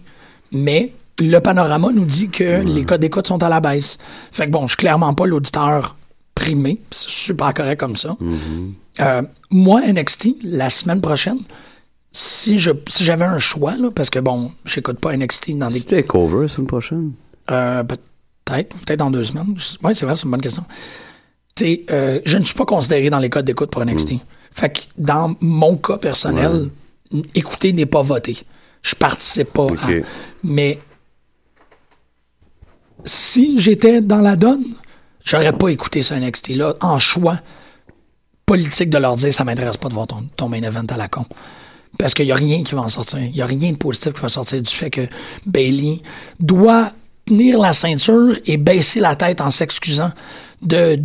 Mais le panorama nous dit que les codes d'écoute sont à la baisse. Fait que bon, je suis clairement pas l'auditeur primé. C'est super correct comme ça. Mm-hmm. Euh, moi, NXT, la semaine prochaine, si je si j'avais un choix, là, parce que bon, j'écoute pas NXT dans des la semaine prochaine. Euh, peut-être, peut-être dans deux semaines. Oui, c'est vrai, c'est une bonne question. Tu sais, euh, je ne suis pas considéré dans les codes d'écoute pour NXT. Mm. Fait que dans mon cas personnel, écouter n'est pas voté. Je participe pas. À- mais si j'étais dans la donne, j'aurais pas écouté ce NXT-là en choix politique de leur dire ça m'intéresse pas de voir ton, ton main event à la con. Parce qu'il n'y a rien qui va en sortir. Il n'y a rien de positif qui va sortir du fait que Bailey doit tenir la ceinture et baisser la tête en s'excusant de,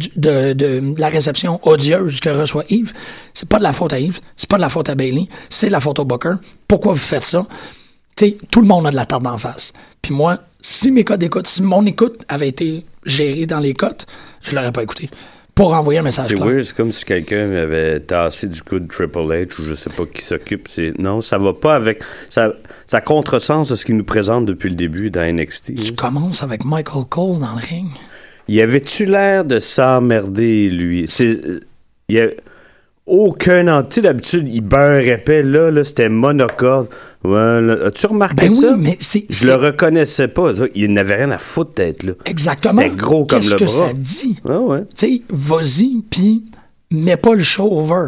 la réception odieuse que reçoit Yves. C'est pas de la faute à Yves, c'est pas de la faute à Bailey, c'est de la faute au Booker. Pourquoi vous faites ça? Tout le monde a de la tarte d'en face. Puis moi, si mes codes d'écoute, si mon écoute avait été gérée dans les cotes, je l'aurais pas écouté. Pour envoyer un message C'est weird, c'est comme si quelqu'un m'avait tassé du coup de Triple H ou je sais pas qui s'occupe. C'est non, ça va pas avec ça. Ça contresens de ce qu'il nous présente depuis le début dans NXT. Tu hein. commences avec Michael Cole dans le ring. Il avait-tu l'air de s'emmerder lui? C'est il y aucun an. Tu sais, d'habitude, il beurre épais. Là, là c'était monocorde. Là, As-tu remarqué Ben oui, ça? mais c'est- Je le reconnaissais pas. ça. Il n'avait rien à foutre d'être là. Exactement. C'était gros comme Qu'est-ce le que bras. ça dit? Ah ouais. Tu sais, vas-y, puis mets pas le show over.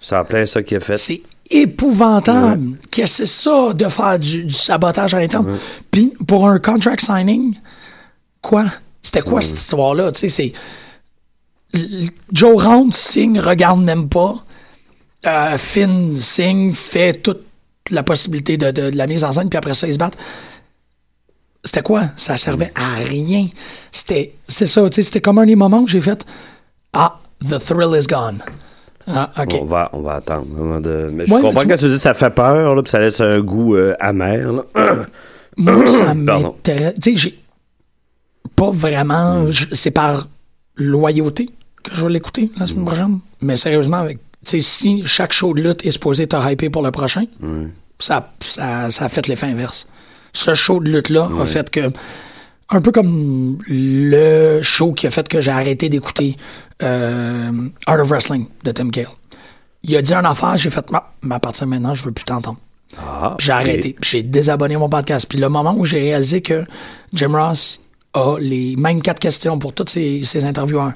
C'est en plein ça qu'il a fait. C'est épouvantable. Qu'est-ce que c'est ça de faire du, du sabotage à l'interne? Puis pour un contract signing, quoi? C'était quoi cette histoire-là? Tu sais, c'est. Joe Round signe, regarde même pas. Euh, Finn signe, fait toute la possibilité de, de- de la mise en scène, puis après ça, ils se battent. C'était quoi? Ça servait à rien. C'était, c'est ça, c'était comme un des moments où j'ai fait Ah, the thrill is gone. Ah, ok. On va, on va attendre. de- Mais je Ouais, mais comprends tu- quand tu dis que ça fait peur, là, puis ça laisse un goût euh, amer. là. Moi, ça m'intéresse. Tu sais, j'ai pas vraiment. je- C'est par loyauté que je vais l'écouter la semaine prochaine. Mais sérieusement, avec, tu sais, si chaque show de lutte est supposé te hyper pour le prochain, ça, ça, ça a fait l'effet inverse. Ce show de lutte-là a fait que. Un peu comme le show qui a fait que j'ai arrêté d'écouter euh, Art of Wrestling de Tim Cale. Il a dit une affaire, j'ai fait, Ah, mais à partir de maintenant, je veux plus t'entendre. Ah, j'ai arrêté. J'ai désabonné mon podcast. Puis le moment où j'ai réalisé que Jim Ross a les mêmes quatre questions pour tous ses, ses intervieweurs.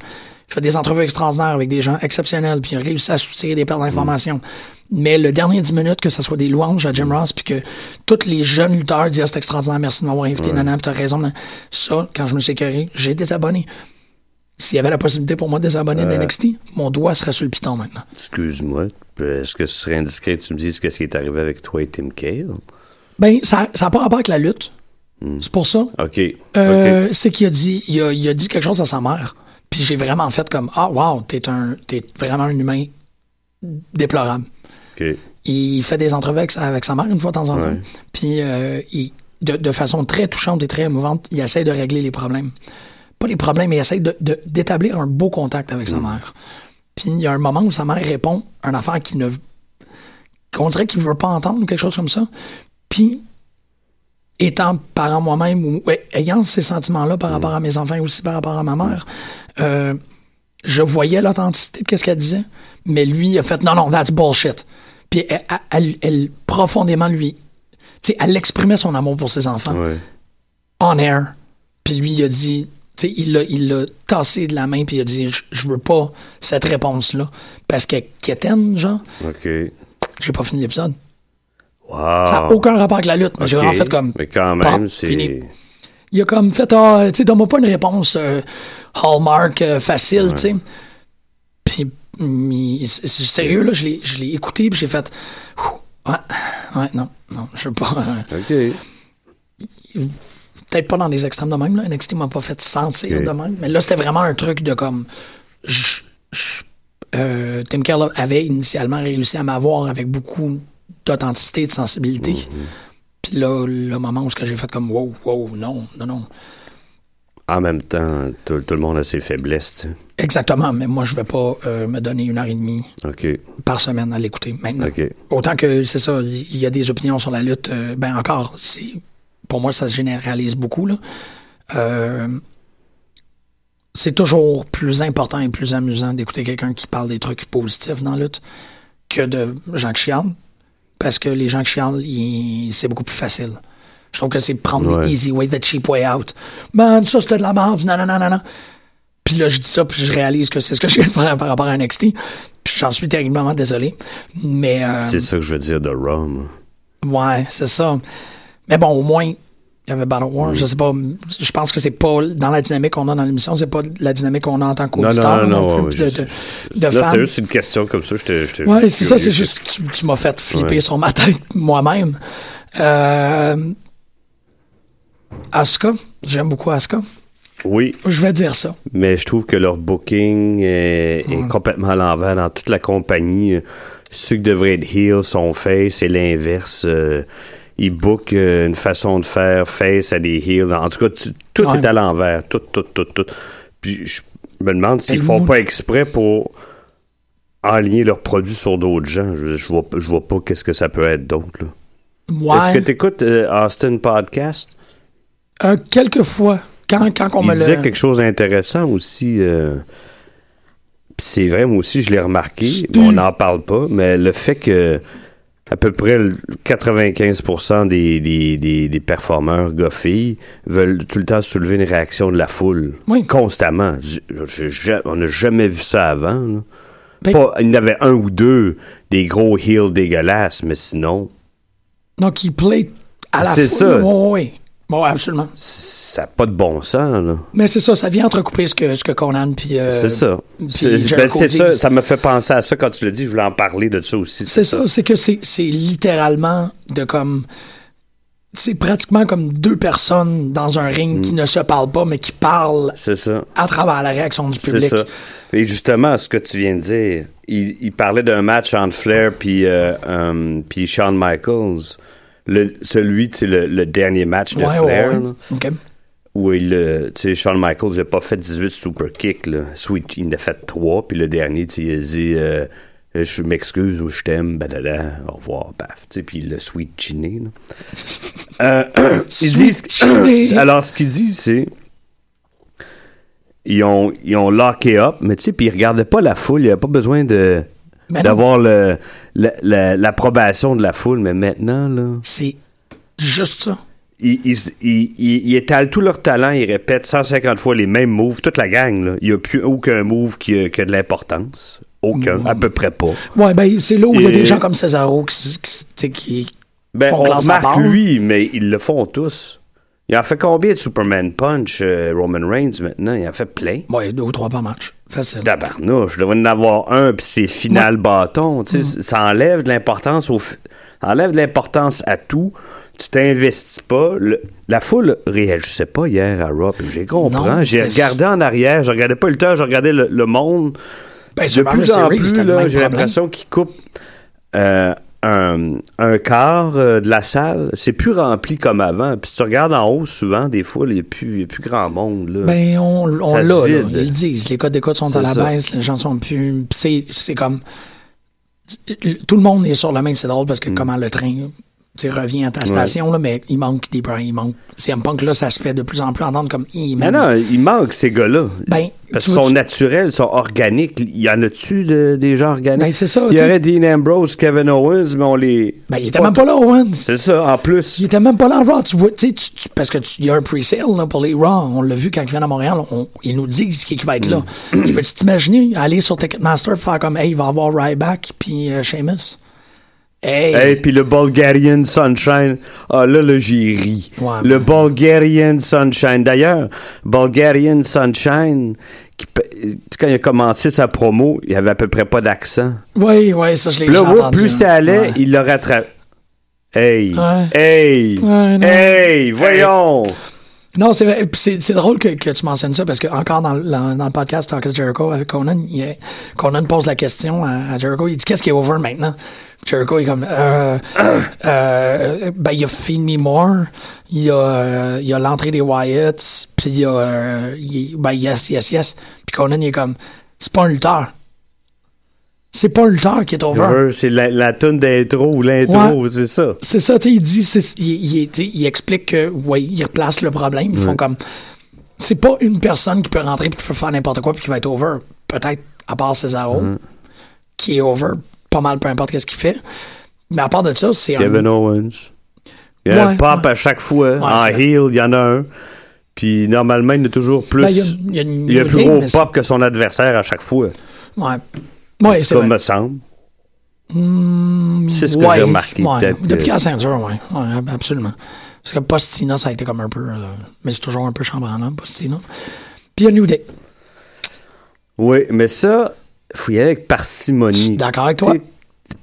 Il fait des entrevues extraordinaires avec des gens exceptionnels, puis il a réussi à soutirer des perles d'informations. Mais le dernier 10 minutes, que ce soit des louanges à Jim Ross, puis que tous les jeunes lutteurs disent Ah, c'est extraordinaire, merci de m'avoir invité, nana, puis t'as raison. Ça, quand je me suis écœuré, j'ai désabonné. S'il y avait la possibilité pour moi de désabonner de NXT, mon doigt serait sur le piton maintenant. Excuse-moi, est-ce que ce serait indiscret que tu me dises qu'est-ce qui est arrivé avec toi et Tim Cale? Ben, ça n'a pas rapport avec la lutte. C'est pour ça. OK. Euh, OK. c'est qu'il a dit, il a, il a dit quelque chose à sa mère. Puis j'ai vraiment fait comme, ah, wow, t'es un, t'es vraiment un humain déplorable. OK. Il fait des entrevues avec sa, avec sa mère une fois de temps en temps. Ouais. Puis euh, il- de, de façon très touchante et très émouvante, il essaie de régler les problèmes. Pas les problèmes, mais il essaie de- de- d'établir un beau contact avec sa mère. Puis il y a un moment où sa mère répond à une affaire qu'il ne qu'on dirait qu'il veut pas entendre, quelque chose comme ça. Puis étant parent moi-même ou ouais, ayant ces sentiments-là par rapport à mes enfants et aussi par rapport à ma mère, euh, je voyais l'authenticité de ce qu'elle disait, mais lui a fait non, non, that's bullshit. Puis elle, elle- elle- elle, profondément lui, tu sais, elle exprimait son amour pour ses enfants Ouais. on air. Puis lui, il a dit, tu sais, il l'a, il tassé de la main, puis il a dit, je- je veux pas cette réponse-là. Parce qu'elle quétaine, genre, OK. j'ai pas fini l'épisode. Wow. Ça n'a aucun rapport avec la lutte, mais j'ai vraiment fait comme. Mais quand même, c'est. fini. Il a comme fait, ah, tu sais, donne-moi pas une réponse euh, Hallmark euh, facile, tu sais. Puis, c'est sérieux, là, je l'ai, je l'ai écouté, puis j'ai fait, ouais, ouais, non, non, je veux pas. euh, OK. peut-être pas dans des extrêmes de même, là. NXT m'a pas fait sentir de même. Mais là, c'était vraiment un truc de comme. euh, Tim Keller avait initialement réussi à m'avoir avec beaucoup d'authenticité, de sensibilité. Puis là, le moment où ce que j'ai fait comme wow, wow, non, non, non. En même temps, tout, tout le monde a ses faiblesses, tu sais. Exactement, mais moi, je vais pas euh, me donner une heure et demie par semaine à l'écouter maintenant. Autant que c'est ça, il y a des opinions sur la lutte. euh, ben encore, c'est pour moi ça se généralise beaucoup là. Euh, c'est toujours plus important et plus amusant d'écouter quelqu'un qui parle des trucs positifs dans la lutte que de qui chialent. Parce que les gens qui chialent, c'est beaucoup plus facile. Je trouve que c'est prendre Ouais. the easy way, the cheap way out. Man, ça c'était de la merde, non, non, non, non, non. Puis là, je dis ça, puis je réalise que c'est ce que je viens de faire par rapport à NXT. Puis j'en suis terriblement désolé. Mais euh, C'est ça que je veux dire de Rome. Ouais, c'est ça. Mais bon, au moins, il y avait Battle War. Je sais pas. Je pense que c'est pas dans la dynamique qu'on a dans l'émission, c'est pas la dynamique qu'on a en tant Non, qu'auditeur. non, non, plus, ouais, de, je- de, de Là, fans. c'est juste une question comme ça. Ouais, je c'est ça, c'est juste que tu, tu m'as fait flipper Ouais. sur ma tête moi-même. Euh, Asuka, j'aime beaucoup Asuka. Oui, Je vais dire ça. mais je trouve que leur booking est, est complètement à l'envers dans toute la compagnie. Ceux qui devraient être heel sont face, c'est l'inverse. Euh, ils bookent euh, une façon de faire face à des heels. En tout cas, tu- tout Ouais. est à l'envers. Tout, tout, tout, tout. Puis je me demande s'ils font pas exprès pour aligner leurs produits sur d'autres gens. Je, je vois, je vois pas qu'est-ce que ça peut être d'autre. là. Ouais. Est-ce que tu écoutes Austin Podcast? Euh, quelques fois, quand, quand on Il me disait le. quelque chose d'intéressant aussi. euh, c'est vrai, moi aussi, je l'ai remarqué. Bon, on n'en parle pas, mais le fait que à peu près le 95% des, des, des, des performeurs gars-filles veulent tout le temps soulever une réaction de la foule. Oui. Constamment. J- on n'a jamais vu ça avant. là. Ben- Pas, il y en avait un ou deux, des gros heels dégueulasses, mais sinon, Donc, il play à la C'est fois. ça. Oui. Bon, absolument. ça n'a pas de bon sens, là. Mais c'est ça, ça vient entrecouper ce que, ce que Conan puis. euh, c'est ça. C'est ben, c'est ça. Ça me fait penser à ça quand tu l'as dit. Je voulais en parler de ça aussi. C'est ça, c'est que c'est c'est littéralement de comme. C'est pratiquement comme deux personnes dans un ring Mm. qui ne se parlent pas, mais qui parlent C'est ça. à travers la réaction du C'est public. ça. Et justement, ce que tu viens de dire, il, il parlait d'un match entre Flair puis euh, euh, puis Shawn Michaels. Le, celui, tu sais, le, le dernier match de Ouais, Flair, ouais, ouais. où il, euh, tu sais, Shawn Michaels n'a pas fait 18 super kicks, là. Sweet, il en a fait 3, puis le dernier, tu sais, il a dit, euh, je m'excuse ou je t'aime, badada, au revoir, paf, tu sais, puis il l'a sweet chiné, là. Euh, ils disent, alors, ce qu'ils disent, c'est, ils ont, ils ont locké up, mais tu sais, puis ils regardaient pas la foule, il n'y avait pas besoin de, Ben d'avoir le, la- la- l'approbation de la foule, mais maintenant, là C'est juste ça. ils, ils, ils, ils- étalent tout leur talent, ils répètent 150 fois les mêmes moves, toute la gang. Là. Il n'y a plus aucun move qui a, qui a de l'importance. Aucun, à peu près pas. Ouais, ben, c'est là où il y a des gens comme Cesaro qui, qui, qui Ben, font on remarque lui, mais ils le font tous. Il en fait combien de Superman Punch, euh, Roman Reigns, maintenant? Il en fait plein. Ouais, deux ou trois par match. Facile. Tabarnouche, je devrais en avoir un, puis c'est final bâton. Tu sais, Ça enlève de l'importance au... enlève de l'importance à tout. Tu t'investis pas. Le- la foule réagissait pas hier à Raw. J'ai compris. Non, J'ai regardé en arrière. Je regardais pas le temps. Je regardais le, le monde. Ben, de plus en plus, j'ai l'impression qu'ils coupent euh, un, un quart euh, de la salle. C'est plus rempli comme avant. Puis si tu regardes en haut, souvent, des fois, il n'y a, plus- grand monde. Là. Ben, on, on l'a, là. Ils le disent. Les codes d'écoute sont à la ça. baisse, les gens sont plus. C'est, c'est comme. Tout le monde est sur le même, c'est drôle Mm. parce que comment le train tu sais, revient à ta station, là, mais il manque des bras, il manque. CM Punk, là, ça se fait de plus en plus entendre comme. Hi, Mais man. non, il manque ces gars-là. Ben, Parce qu'ils sont tu- naturels, ils sont organiques. Il y en a-tu de- des gens organiques? Ben, c'est ça, Il y aurait Dean Ambrose, Kevin Owens, mais on les. Ben, il était même pas là, Owens. C'est ça, en plus. Il était même pas là en Raw. Tu vois, tu sais, tu- parce que tu- il y a un pre-sale pour les Raw. On l'a vu quand ils viennent à Montréal. On, ils nous disent qui, qui va être là. Mm. tu peux t'imaginer aller sur Ticketmaster et faire comme, hey, il va y avoir Ryback puis euh, Sheamus? Hey. Et puis le Bulgarian Sunshine. Ah là, là, j'ai ri. Ouais, le Bulgarian Sunshine. D'ailleurs, Bulgarian Sunshine, qui, quand il a commencé sa promo, il avait à peu près pas d'accent. Oui, oui, ça, je l'ai là, entendu. plus ça allait, Ouais. il le rattrape. Hey! Ouais. Hey! Hey! Voyons! Non, c'est C'est drôle que, que tu mentionnes ça parce que encore dans, le- dans, dans le podcast Talk Jericho avec Conan, il Conan pose la question à, à Jericho. Il dit qu'est-ce qui est over maintenant? Jericho est comme euh, euh, ben il y a Feed Me More, il y a euh, il y a l'entrée des Wyatts, puis il y a euh, il- ben yes yes yes. Puis Conan il est comme c'est pas un lutteur. C'est pas un lutteur qui est over. C'est la, la tune d'intro ou l'intro, c'est ça. C'est ça, tu sais, il dit, il, il, explique que, ouais, il replace le problème. Ils font comme, c'est pas une personne qui peut rentrer puis qui peut faire n'importe quoi puis qui va être over. Peut-être, à part Cesaro, qui est over pas mal peu importe qu'est-ce qu'il fait. Mais à part de ça, c'est Kevin un... Owens. Il y a Ouais, un pop ouais. à chaque fois. Ouais, en heel, il y en a un. Puis normalement, il y a toujours plus. Ben, il y a- il y a une il y a plus gros pop que son adversaire à chaque fois. Ouais. Ouais, c'est Comme vrai. me semble. c'est ce que j'ai remarqué. Depuis que- la ceinture, ab- absolument. Parce que Postina, ça a été comme un peu... euh, mais c'est toujours un peu chambranlant, Postina. Puis il y a New Day. Oui, mais ça, faut y aller avec parcimonie. D'accord avec toi.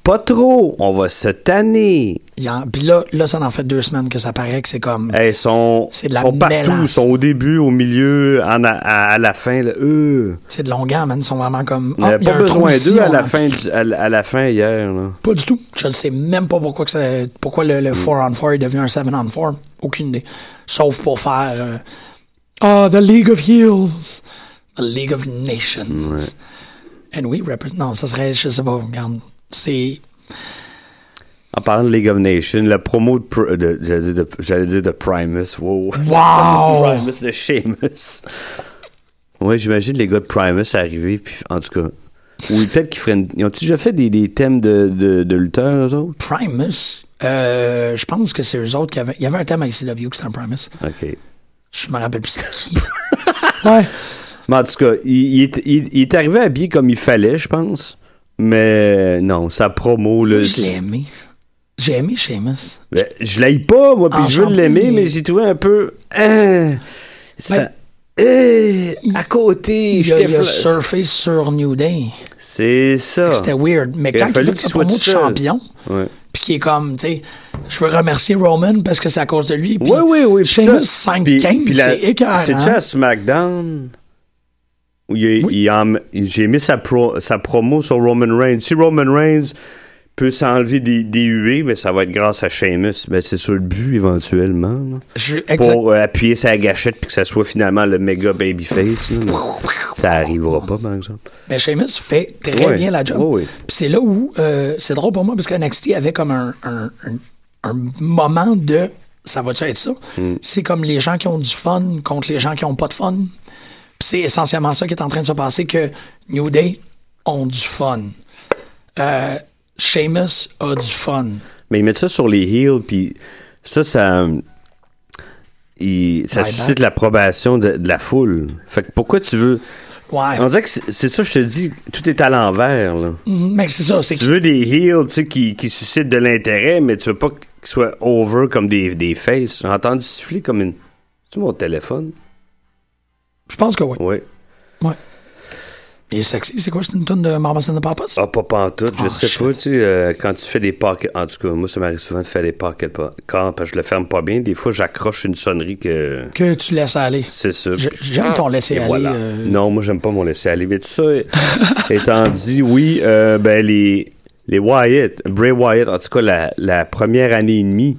Pas trop. On va se tanner. Puis là, là, ça en fait deux semaines que ça paraît que c'est comme... Elles sont, C'est de la sont partout. Ils sont au début, au milieu, en a- à, à la fin. Là. Euh. C'est de longueur, man. Ils sont vraiment comme. Avait il y a pas un trou besoin ici, d'eux à la fin, du- à, la- à la fin hier. Là. Pas du tout. Je ne sais même pas pourquoi, que ça, pourquoi le, Mm. le 4-on-4 est devenu un 7-on-4. Aucune idée. Sauf pour faire. euh, Ah, the League of Heels. The League of Nations. And we represent. Non, ça serait. Je sais pas. Regarde. C'est. En parlant de League of Nations, la promo de, de- j'allais, dire de j'allais dire de Primus. Wow. Wow! Primus de Sheamus. Ouais, j'imagine les gars de Primus arriver, puis en tout cas. Ou peut-être qu'ils feraient. une- Ils ont-ils déjà fait des, des thèmes de, de, de lutteurs, eux autres? Primus. Euh, je pense que c'est eux autres qui avaient. Il y avait un thème à ICW qui c'était un Primus. OK. Je me rappelle plus c'est qui. ouais. Mais en tout cas, il, il est, il- il est arrivé habillé comme il fallait, je pense. Mais non, sa promo, là. Je l'ai aimé. J'ai aimé Sheamus. Ben, je l'aille pas, moi, puis En je veux l'aimer, mais j'ai trouvé un peu. hein, ça- euh, à côté, Il a, il surfé sur New Day. C'est ça. C'était weird. Mais quand il fait sa promo de champion, Ouais. puis qui est comme, tu sais, je veux remercier Roman parce que c'est à cause de lui. Oui, oui, oui. ça- 5-15, puis la- c'est écœurant. C'est-tu à SmackDown? Il, il j'ai mis sa, pro- sa promo sur Roman Reigns. Si Roman Reigns peut s'enlever des, des huées, mais ça va être grâce à Sheamus. Ben, c'est ça le but, éventuellement. là. Je- exact- Pour euh, appuyer sa gâchette puis que ça soit finalement le méga babyface. là, ça arrivera pas, par exemple. Mais Sheamus fait très Ouais. bien la job. Ouais, ouais. Puis c'est là où euh, c'est drôle pour moi parce que NXT avait comme un, un, un- un moment de ça va-tu être ça? Hmm. C'est comme les gens qui ont du fun contre les gens qui ont pas de fun. Puis c'est essentiellement ça qui est en train de se passer que New Day ont du fun. Euh, Sheamus a du fun. Mais ils mettent ça sur les heels, puis ça, ça, il- ça suscite l'approbation de, de la foule. Fait que pourquoi tu veux... Ouais. On dirait que c'est ça, je te dis, tout est à l'envers. là. Mhm, Mais c'est ça, c'est Tu veux des heels tu sais, qui, qui suscitent de l'intérêt, mais tu veux pas qu'ils soient over comme des, des faces. J'ai entendu siffler comme une... C'est mon téléphone? Je pense que oui. Oui. Il est sexy. C'est quoi? C'est une tonne de Mamas and the Papas? Ah, pas pantoute, je Oh, sais shit. pas, tu sais, euh, quand tu fais des pockets, en tout cas, moi, ça m'arrive souvent de faire des pockets quand parce que je le ferme pas bien, des fois, j'accroche une sonnerie que... Que tu laisses aller. C'est ça. J'aime ton laisser aller. voilà. euh, Non, moi, j'aime pas mon laisser aller. Mais tout ça étant dit, oui, euh, ben, les, les Wyatt, Bray Wyatt, en tout cas, la, la première année et demie,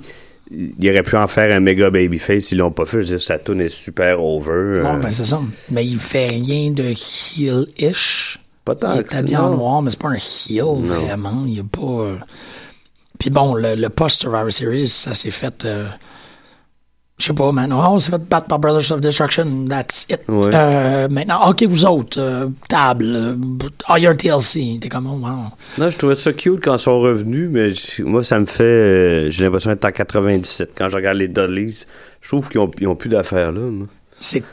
il aurait pu en faire un méga babyface, ils l'ont pas fait. Je veux dire, sa tune est super over. euh, Bon, ben c'est ça. Mais il fait rien de heel-ish. pas tant Il que est habillé en non. noir, mais c'est pas un heel, vraiment. Il a pas... euh, Puis bon, le, le post-Survivor Series, ça s'est fait... euh, Je sais pas, man. On s'est fait battre par Brothers of Destruction. That's it. Ouais. Euh, maintenant, OK, vous autres, euh, table, euh, hire TLC. T'es comme, oh, wow. Non, je trouvais ça cute quand ils sont revenus, mais moi, ça me fait. euh, J'ai l'impression d'être en 97. Quand je regarde les Dudleys, je trouve qu'ils ont, ils ont plus d'affaires là. moi.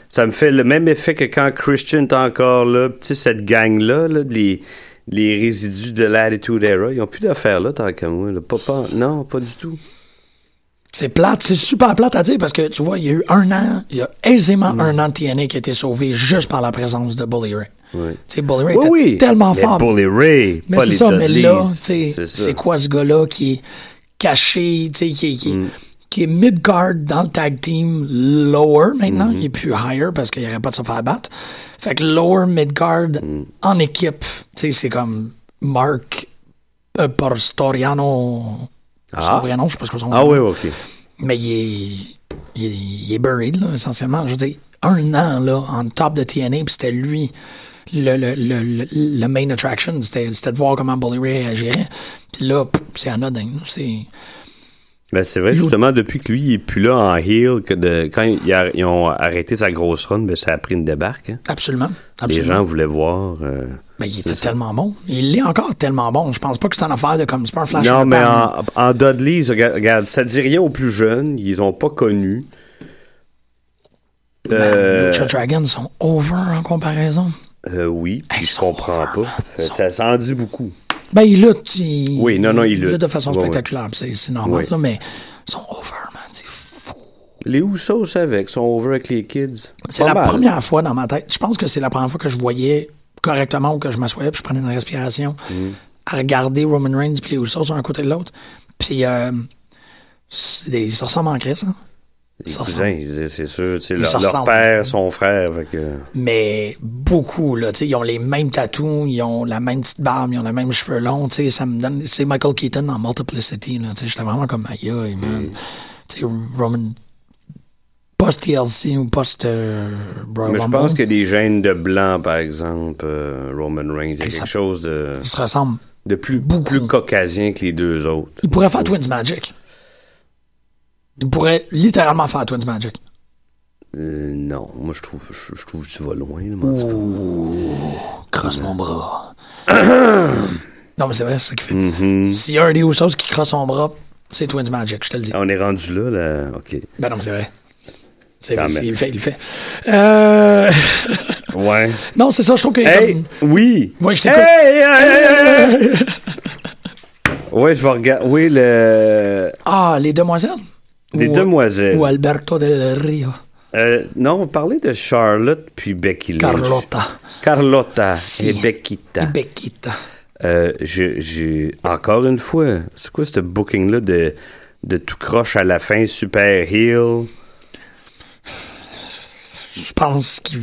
Ça me fait le même effet que quand Christian est encore là. Tu sais, cette gang-là, là, les, les résidus de l'Attitude Era, ils ont plus d'affaires là, tant qu'à moi. là. Pas, pas- non, pas du tout. C'est plate, c'est super plate à dire parce que tu vois, il y a eu un an, il y a aisément Mm. un an de TNA qui a été sauvé juste par la présence de Bully Ray. Ouais. Tu sais, Bully Ray Oui, était oui. tellement Mais fort. Bully Ray, Mais c'est ça, mais là, C'est quoi ce gars-là qui est caché, tu sais, qui, est- qui, Mm. qui est mid-card dans le tag team lower maintenant, Mm-hmm. il est plus higher parce qu'il n'y aurait pas de se faire battre. Fait que lower mid-card Mm. en équipe, tu sais, c'est comme Mark euh, Pastoriano. Son Ah. vrai nom, je sais pas ce que son Ah oui, ok. Mais il est, il est, il est buried, là, essentiellement. Je veux dire, un an, là, en top de TNA, puis c'était lui, le, le, le, le, le main attraction. C'était de voir comment Bully Ray réagirait. Puis là, c'est anodin. C'est... Ben, c'est vrai, justement, depuis que lui, il est plus là en heel, que de, quand a- ils ont arrêté sa grosse run, ben, ça a pris une débarque. hein. Absolument. Les gens voulaient voir. euh, Ben, il était ça. tellement bon. Il est encore tellement bon. Je pense pas que c'est une affaire de comme, c'est pas un flash Non, mais en, en Dudley, regarde, ça dit rien aux plus jeunes. Ils ont pas connu. Man, Euh, Dragons sont over en comparaison. euh, oui, Hey, je ils comprends pas. Ça, ça en dit beaucoup. Ben, ils luttent. ils- Oui, non, non, ils luttent. de façon Ouais, spectaculaire. C'est, normal, là, mais ils sont over, man. C'est fou. Les Usos avec, sont over avec les kids. C'est la mal. première fois dans ma tête. Je pense que c'est la première fois que je voyais correctement ou que je m'assoyais puis je prenais une respiration Mm. à regarder Roman Reigns puis les Usos sur un côté de l'autre. Puis euh, c'est des- en Christ, hein? Les Ça cousins, c'est sûr. Leur, père, son frère. Fait que, Mais beaucoup, là. tu sais, Ils ont les mêmes tatous, ils ont la même petite barbe, ils ont les mêmes cheveux longs. tu sais, Ça me donne. C'est Michael Keaton dans Multiplicity. là, tu sais, J'étais vraiment comme Mm. man. Tu sais, Roman. Post-TLC ou post-Royal mais je pense qu'il y a des gènes de blanc, par exemple, euh, Roman Reigns. Il y a quelque chose de, Ils se ressemblent. de plus, plus caucasien que les deux autres. Il pourrait faire Twins Magic. Il pourrait littéralement faire Twins Magic. Euh, non, moi je trouve, je, je trouve que tu vas loin. là, cas. Crosse mon bras. non, mais c'est vrai, c'est ça qu'il fait. Mhm. S'il y a un des Usos qui crosse son bras, c'est Twins Magic, je te le dis. Ah, On est rendu là, là. OK. Ben non, mais c'est vrai. C'est vrai, il le fait, il le fait. Euh... Ouais. Non, c'est ça, je trouve a Hey, comme... oui. Ouais, je t'écoute. Hey, hey, hey, hey. ouais, je vais regarder. Oui, le. Ah, les demoiselles? Les Ou- demoiselles. Ou Alberto del Rio. Euh, non, on parlait de Charlotte puis Becky Lynch. Carlotta. Carlotta Si. et Beckita. Et. Euh, j'ai, j'ai- encore une fois, c'est quoi ce booking-là de, de tout croche à la fin, super heel? Je pense qu'il...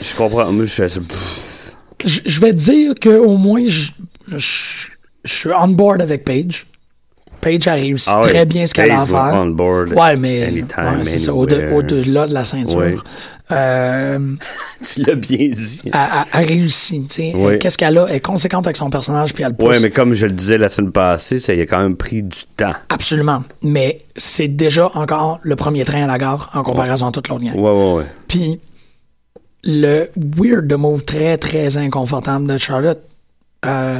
Je comprends. Moi, je. Je, je vais te dire qu'au moins, je, je, je suis on board avec Paige. Paige a réussi Ah très bien ce qu'elle a à faire. on board ouais, mais anytime, ouais, c'est ça, au-delà de la ceinture. Euh, Tu l'as bien dit. elle, elle- réussit. Qu'est-ce qu'elle a? Elle est conséquente avec son personnage, puis elle le pousse. Ouais, mais comme je le disais la semaine passée, ça y a quand même pris du temps. Absolument. Mais c'est déjà encore le premier train à la gare en comparaison à toute l'autre gang. Ouais, ouais, ouais. Puis le weird de move très, très inconfortable de Charlotte euh,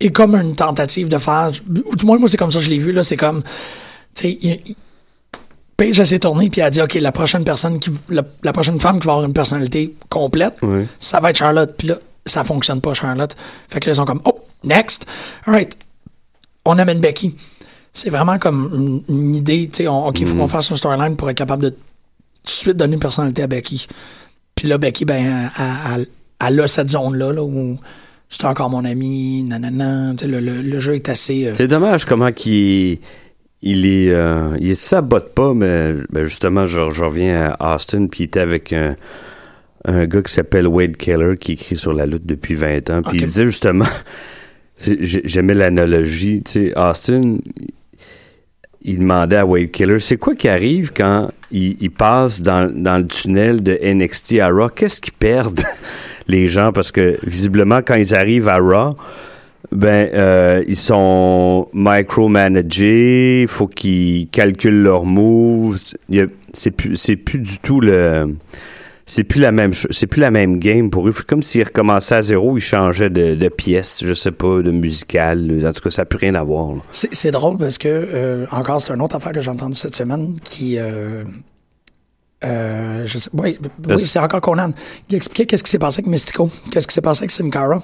est comme une tentative de faire... Ou du moins, moi, c'est comme ça que je l'ai vu, là. C'est comme... Tu sais, Paige, elle s'est tournée, puis elle a dit, OK, la prochaine personne qui... La, la prochaine femme qui va avoir une personnalité complète, ça va être Charlotte. Puis là, ça fonctionne pas, Charlotte. Fait que là, ils sont comme, oh, next. All right. On amène Becky. C'est vraiment comme une, une idée, tu sais, OK, il faut qu'on fasse une storyline pour être capable de tout de suite donner une personnalité à Becky. Puis là, Becky, ben, elle, elle- elle a cette zone-là, là, où c'est encore mon ami, nanana. Le, le, le jeu est assez... euh, C'est dommage comment qu'il il est euh, il sabote pas mais ben justement je, je reviens à Austin puis il était avec un un gars qui s'appelle Wade Keller qui écrit sur la lutte depuis 20 ans puis il disait justement j'aimais l'analogie tu sais Austin il demandait à Wade Keller c'est quoi qui arrive quand il, il passe dans, dans le tunnel de NXT à Raw? Qu'est-ce qu'ils perdent les gens parce que visiblement quand ils arrivent à Raw ben, euh, ils sont micromanagés, faut qu'ils calculent leurs moves. C'est plus, c'est plus du tout le, c'est plus la même, c'est plus la même game pour eux. Comme s'ils recommençaient à zéro, ils changeaient de, de pièce, je sais pas, de musical. En tout cas, ça n'a plus rien à voir. c'est drôle parce que, euh, encore, c'est une autre affaire que j'ai entendue cette semaine qui. Euh, euh, je sais, oui, c'est encore Conan. Il expliquait qu'est-ce qui s'est passé avec Mystico, qu'est-ce qui s'est passé avec Sin Cara.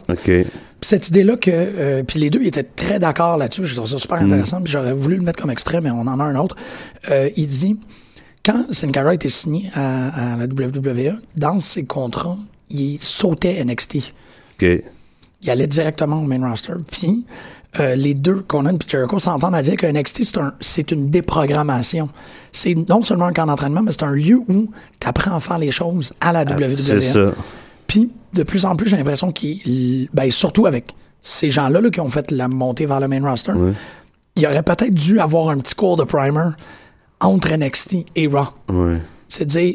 Puis cette idée-là que. euh, puis les deux ils étaient très d'accord là-dessus. Je trouve ça super intéressant. Puis j'aurais voulu le mettre comme extrait, mais on en a un autre. Euh, il dit quand Sin Cara a été signé à, à la WWE, dans ses contrats, il sautait NXT il allait directement au main roster. Puis euh, les deux, Conan et Jericho, s'entendent à dire que NXT, c'est, un, c'est une déprogrammation. C'est non seulement un camp d'entraînement, mais c'est un lieu où tu apprends à faire les choses à la WWE. Ah, C'est ça. Puis, de plus en plus, j'ai l'impression qu'il... Ben, surtout avec ces gens-là là, qui ont fait la montée vers le main roster, Ouais. il aurait peut-être dû avoir un petit cours de primer entre NXT et Raw. Ouais. C'est dire,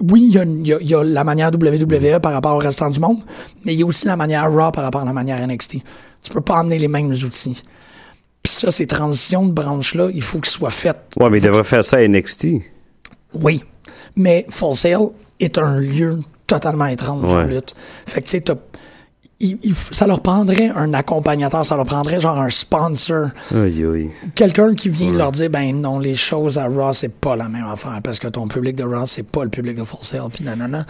oui, il y y a la manière WWE par rapport au restant du monde, mais il y a aussi la manière Raw par rapport à la manière NXT. Tu peux pas amener les mêmes outils. Puis ça, ces transitions de branches-là, il faut qu'ils soient faites. Ouais, mais ils devraient faire ça à NXT. Oui. Mais Full Sail est un lieu totalement étrange en Ouais. lutte. Fait que tu sais, il- il- ça leur prendrait un accompagnateur, ça leur prendrait genre un sponsor, quelqu'un qui vient leur dire ben non les choses à Raw c'est pas la même affaire parce que ton public de Raw c'est pas le public de Full Sail puis nanana.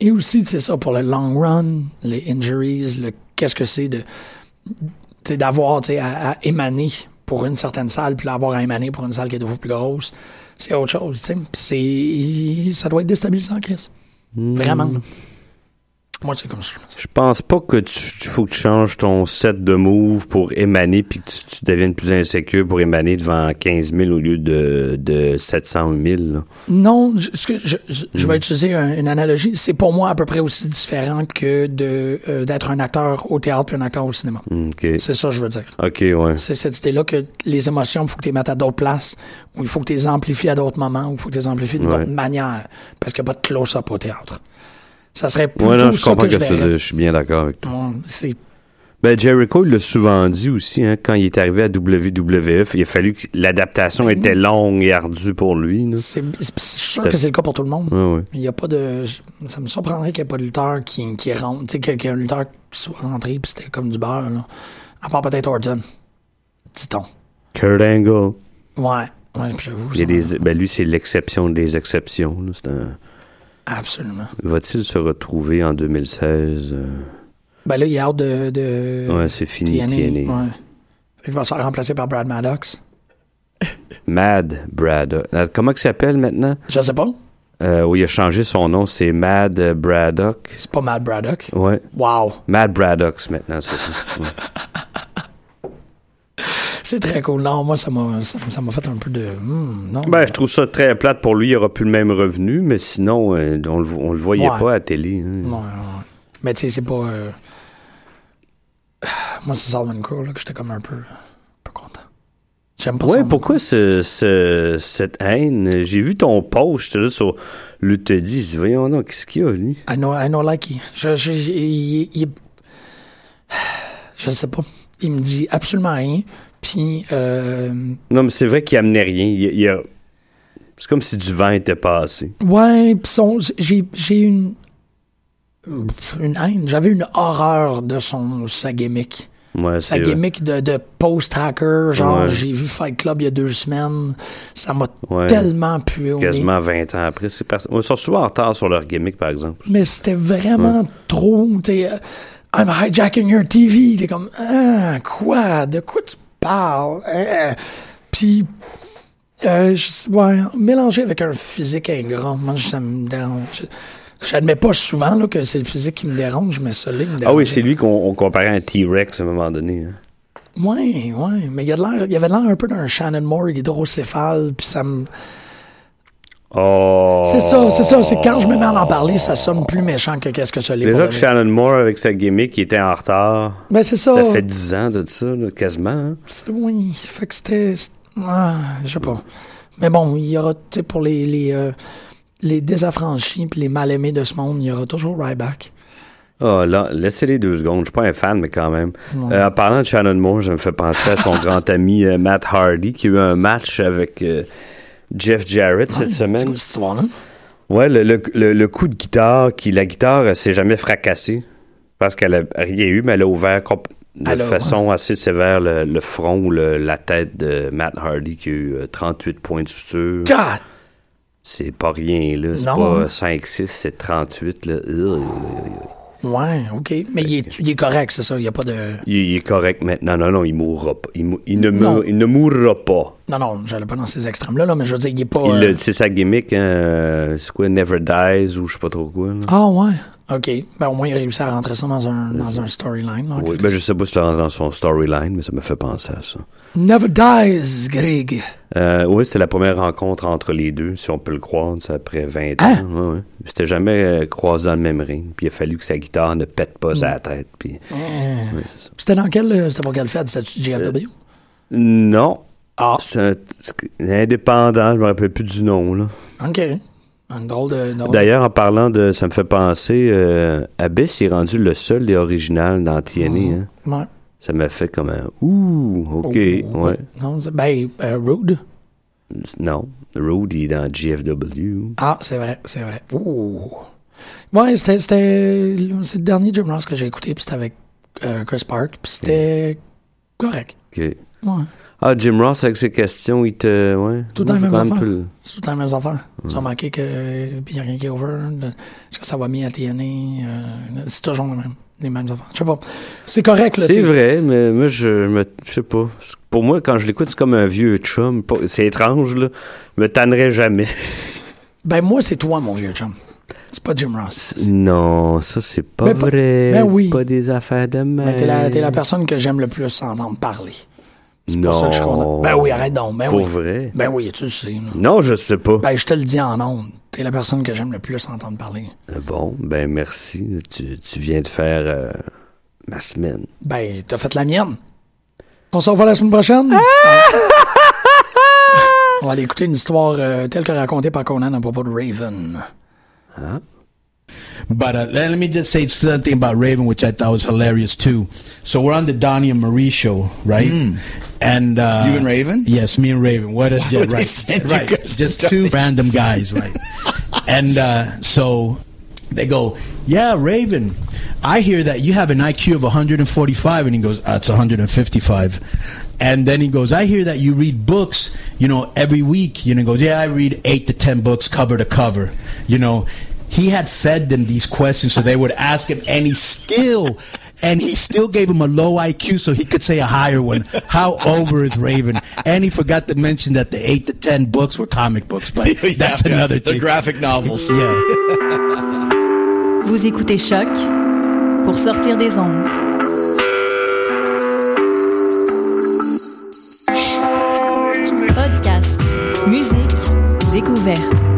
Et aussi c'est ça pour le long run, les injuries, le qu'est-ce que c'est de d'avoir à, à émaner pour une certaine salle puis l'avoir à émaner pour une salle qui est deux fois plus grosse, c'est autre chose, tu sais. Puis c'est ça doit être déstabilisant Chris. Vraiment. Moi c'est comme ça. Je pense pas que tu faut que tu changes ton set de moves pour émaner puis que tu, tu deviennes plus insécure pour émaner devant 15 000 au lieu de, de 700 ou 1000. là. Non, je, ce que je, je- je vais utiliser un- une analogie. C'est pour moi à peu près aussi différent que de euh, d'être un acteur au théâtre puis un acteur au cinéma. OK. C'est ça que je veux dire. OK, ouais. C'est cette idée-là que les émotions, il faut que tu les mettes à d'autres places, ou il faut que tu les amplifies à d'autres moments, ou il faut que tu les amplifies d'une Ouais. autre manière, parce qu'il n'y a pas de close-up au théâtre. Ça serait plutôt Ouais, non, je ça comprends que que je. Je suis bien d'accord avec toi. C'est Ben, Jericho, il l'a souvent dit aussi, hein, quand il est arrivé à WWF, il a fallu que l'adaptation était longue et ardue pour lui. C'est- c'est- je suis sûr que c'est le cas pour tout le monde. Ouais, ouais. Il y a pas de. Ça me surprendrait qu'il n'y ait pas de lutteur qui, qui rentre. Tu sais, qu'il y ait un lutteur qui soit rentré puis c'était comme du beurre, là. À part peut-être Orton. Dit-on. Kurt Angle. Ouais. Ouais, puis j'avoue. Il y a des, ben, lui, c'est l'exception des exceptions. là. C'est un, Absolument. Va-t-il se retrouver en 2016? euh? Ben là, il est hâte de. de Ouais, c'est fini, TNA, TNA. Ouais. Fait qu'il va se faire remplacer par Brad Maddox. Mad Braddock. Euh, Comment il s'appelle maintenant? Je sais pas. Euh, oui, il a changé son nom, c'est Mad Braddock. C'est pas Matt Braddock. Ouais. Wow. Mad Braddocks maintenant, c'est ça. Ouais. C'est très cool. Non, moi, ça m'a, ça, ça m'a fait un peu de. hmm, non. Ben, je trouve ça très plate pour lui. Il aura plus le même revenu, mais sinon, euh, on, le, on le voyait Ouais. pas à la télé. hein. Ouais, ouais, ouais. Mais tu sais, c'est pas. euh, Moi, c'est Salman Crow, là, que j'étais comme un peu. un peu content. J'aime pas Ouais, Salman pourquoi ce, ce- cette haine? J'ai vu ton post, là sur dis, voyons donc, qu'est-ce qu'il y a, lui? I know, I know like he. Je, je, je, il- il- je sais pas. Il me dit absolument rien. Puis, euh, Non, mais c'est vrai qu'il amenait rien. Il, il a- C'est comme si du vent était passé. ouais, j'ai, j'ai une, une haine. J'avais une horreur de son, sa gimmick. Ouais, Sa vrai. gimmick de, de post-hacker, genre, Ouais. j'ai vu Fight Club il y a deux semaines. Ça m'a Ouais. tellement pué au nez. Quasiment 20 ans après. C'est pers- Ils sont souvent en retard sur leur gimmick, par exemple. Mais c'était vraiment trop. t'sais, euh, I'm hijacking your TV. T'es comme, ah, quoi? De quoi tu parles? Euh, Puis, euh, je sais- ouais, mélangé avec un physique ingrat, moi, ça me dérange. Je- J'admets pas souvent là, que c'est le physique qui me dérange, mais il me dérange. Ah oui, c'est lui qu'on on comparait à un T-Rex à un moment donné. hein. Ouais, ouais. Mais il, a de l'air, il avait l'air un peu d'un Shannon Moore hydrocéphale, puis ça me. Oh! C'est ça, c'est ça. C'est quand je me mets à en parler, ça sonne plus méchant que qu'est-ce que ça l'est. Déjà que. Shannon Moore, avec sa gimmick, il était en retard. Ben, c'est ça. Ça fait 10 ans de ça, là, quasiment. hein. Oui, fait que c'était. Ah, je sais pas. Mais bon, il y aura, tu sais, pour les, les, euh, les désaffranchis puis les mal-aimés de ce monde, il y aura toujours Ryback. Ah, là, laissez-les deux secondes. Je suis pas un fan, mais quand même. Euh, en parlant de Shannon Moore, ça me fait penser à son grand ami euh, Matt Hardy, qui a eu un match avec Jeff Jarrett cette C'est semaine. quoi cette histoire-là? Ouais, le, le, le- le coup de guitare, qui la guitare elle s'est jamais fracassée parce qu'elle a rien eu, mais elle a ouvert de Elle a- façon assez sévère le, le front ou le- la tête de Matt Hardy qui a eu euh, 38 points de suture. God! C'est pas rien, là. C'est pas hein? 5-6, c'est 38, là. Ouais, OK. Mais il est, il est correct, c'est ça. Il n'y a pas de. Il, il est correct maintenant. Non, non, il mourra pas. Il, ne, meurt- il ne mourra pas. Non, non, j'allais pas dans ces extrêmes-là, là, mais je veux dire, il est pas. Euh, C'est sa gimmick, hein, euh, c'est quoi, Never Dies ou je sais pas trop quoi. là. Ah, ouais. OK. Ben, au moins, il a réussi à rentrer ça dans un, dans un storyline. Oui, ben, je sais pas si c'est dans son storyline, mais ça me fait penser à ça. Never dies, Greg. Euh, oui, c'est la première rencontre entre les deux, si on peut le croire, c'est après 20 Hein? ans. Ouais, ouais. C'était jamais euh, croisé dans le même ring. Puis il a fallu que sa guitare ne pète pas à la tête. Puis... Ouais. C'était dans quel. euh, C'était pour quel fait? C'était-tu GFW? Non. Ah. C'est un- c'est indépendant, je me rappelle plus du nom. Là. OK. D'ailleurs, en parlant de. Ça me fait penser. Euh, Abyss est rendu le seul et original dans TNA. hein? Ouais. Ça m'a fait comme un. Ouh, ok. Oh, ouais. Non, c'est- ben, euh, Rude. Non. Rude, il est dans GFW. Ah, c'est vrai, c'est vrai. Ouh. Ouais, c'était, c'est le dernier Jim Ross que j'ai écouté, puis c'était avec euh, Chris Park, puis c'était correct. Ok. Ouais. Ah, Jim Ross, avec ses questions, il te. Ouais. Tout dans les mêmes affaires. C'est tout temps les mêmes affaires. Tu as remarqué que il n'y a rien qui est over. le- ça va mis à TNA? euh, c'est toujours le même, les mêmes affaires. Je sais pas. C'est correct, là. C'est vrai, mais moi, je me. Je sais pas. Pour moi, quand je l'écoute, c'est comme un vieux chum. C'est étrange, là. Je me tannerais jamais. Ben, moi, c'est toi, mon vieux chum. C'est pas Jim Ross. Non, ça, c'est pas Ben, pas- vrai. ben oui. C'est pas des affaires de même. Mais t'es la, la personne que j'aime le plus entendre parler. Pour Non. ça que je suis content. Ben oui, arrête donc. Ben Pour oui. vrai? Ben oui, tu le sais. là. Non, je sais pas. Ben, je te le dis en ondes. T'es la personne que j'aime le plus entendre parler. Euh, Bon, ben merci. Tu, tu viens de faire euh, ma semaine. Ben, t'as fait la mienne. On se revoit la semaine prochaine. On va aller écouter une histoire euh, telle que racontée par Conan à propos de Raven. But uh, let, let me just say something about Raven, which I thought was hilarious too. So we're on the Donnie and Marie show, right? And uh, You and Raven? Yes, me and Raven. What? A, Why yeah, right, right. Just two random guys, right? and uh, so they go, "Yeah, Raven, I hear that you have an IQ of 145," and he goes, "That's 155." And then he goes, "I hear that you read books, you know, every week." You know, he goes, "Yeah, I read eight to ten books cover to cover." You know, he had fed them these questions so they would ask him, and he still, and he still gave him a low IQ so he could say a higher one. How over is Raven? And he forgot to mention that the eight to ten books were comic books, but Yeah, that's yeah, another thing. the graphic novels. Yeah. Vous écoutez Choc pour sortir des ondes. Podcast, musique, découverte.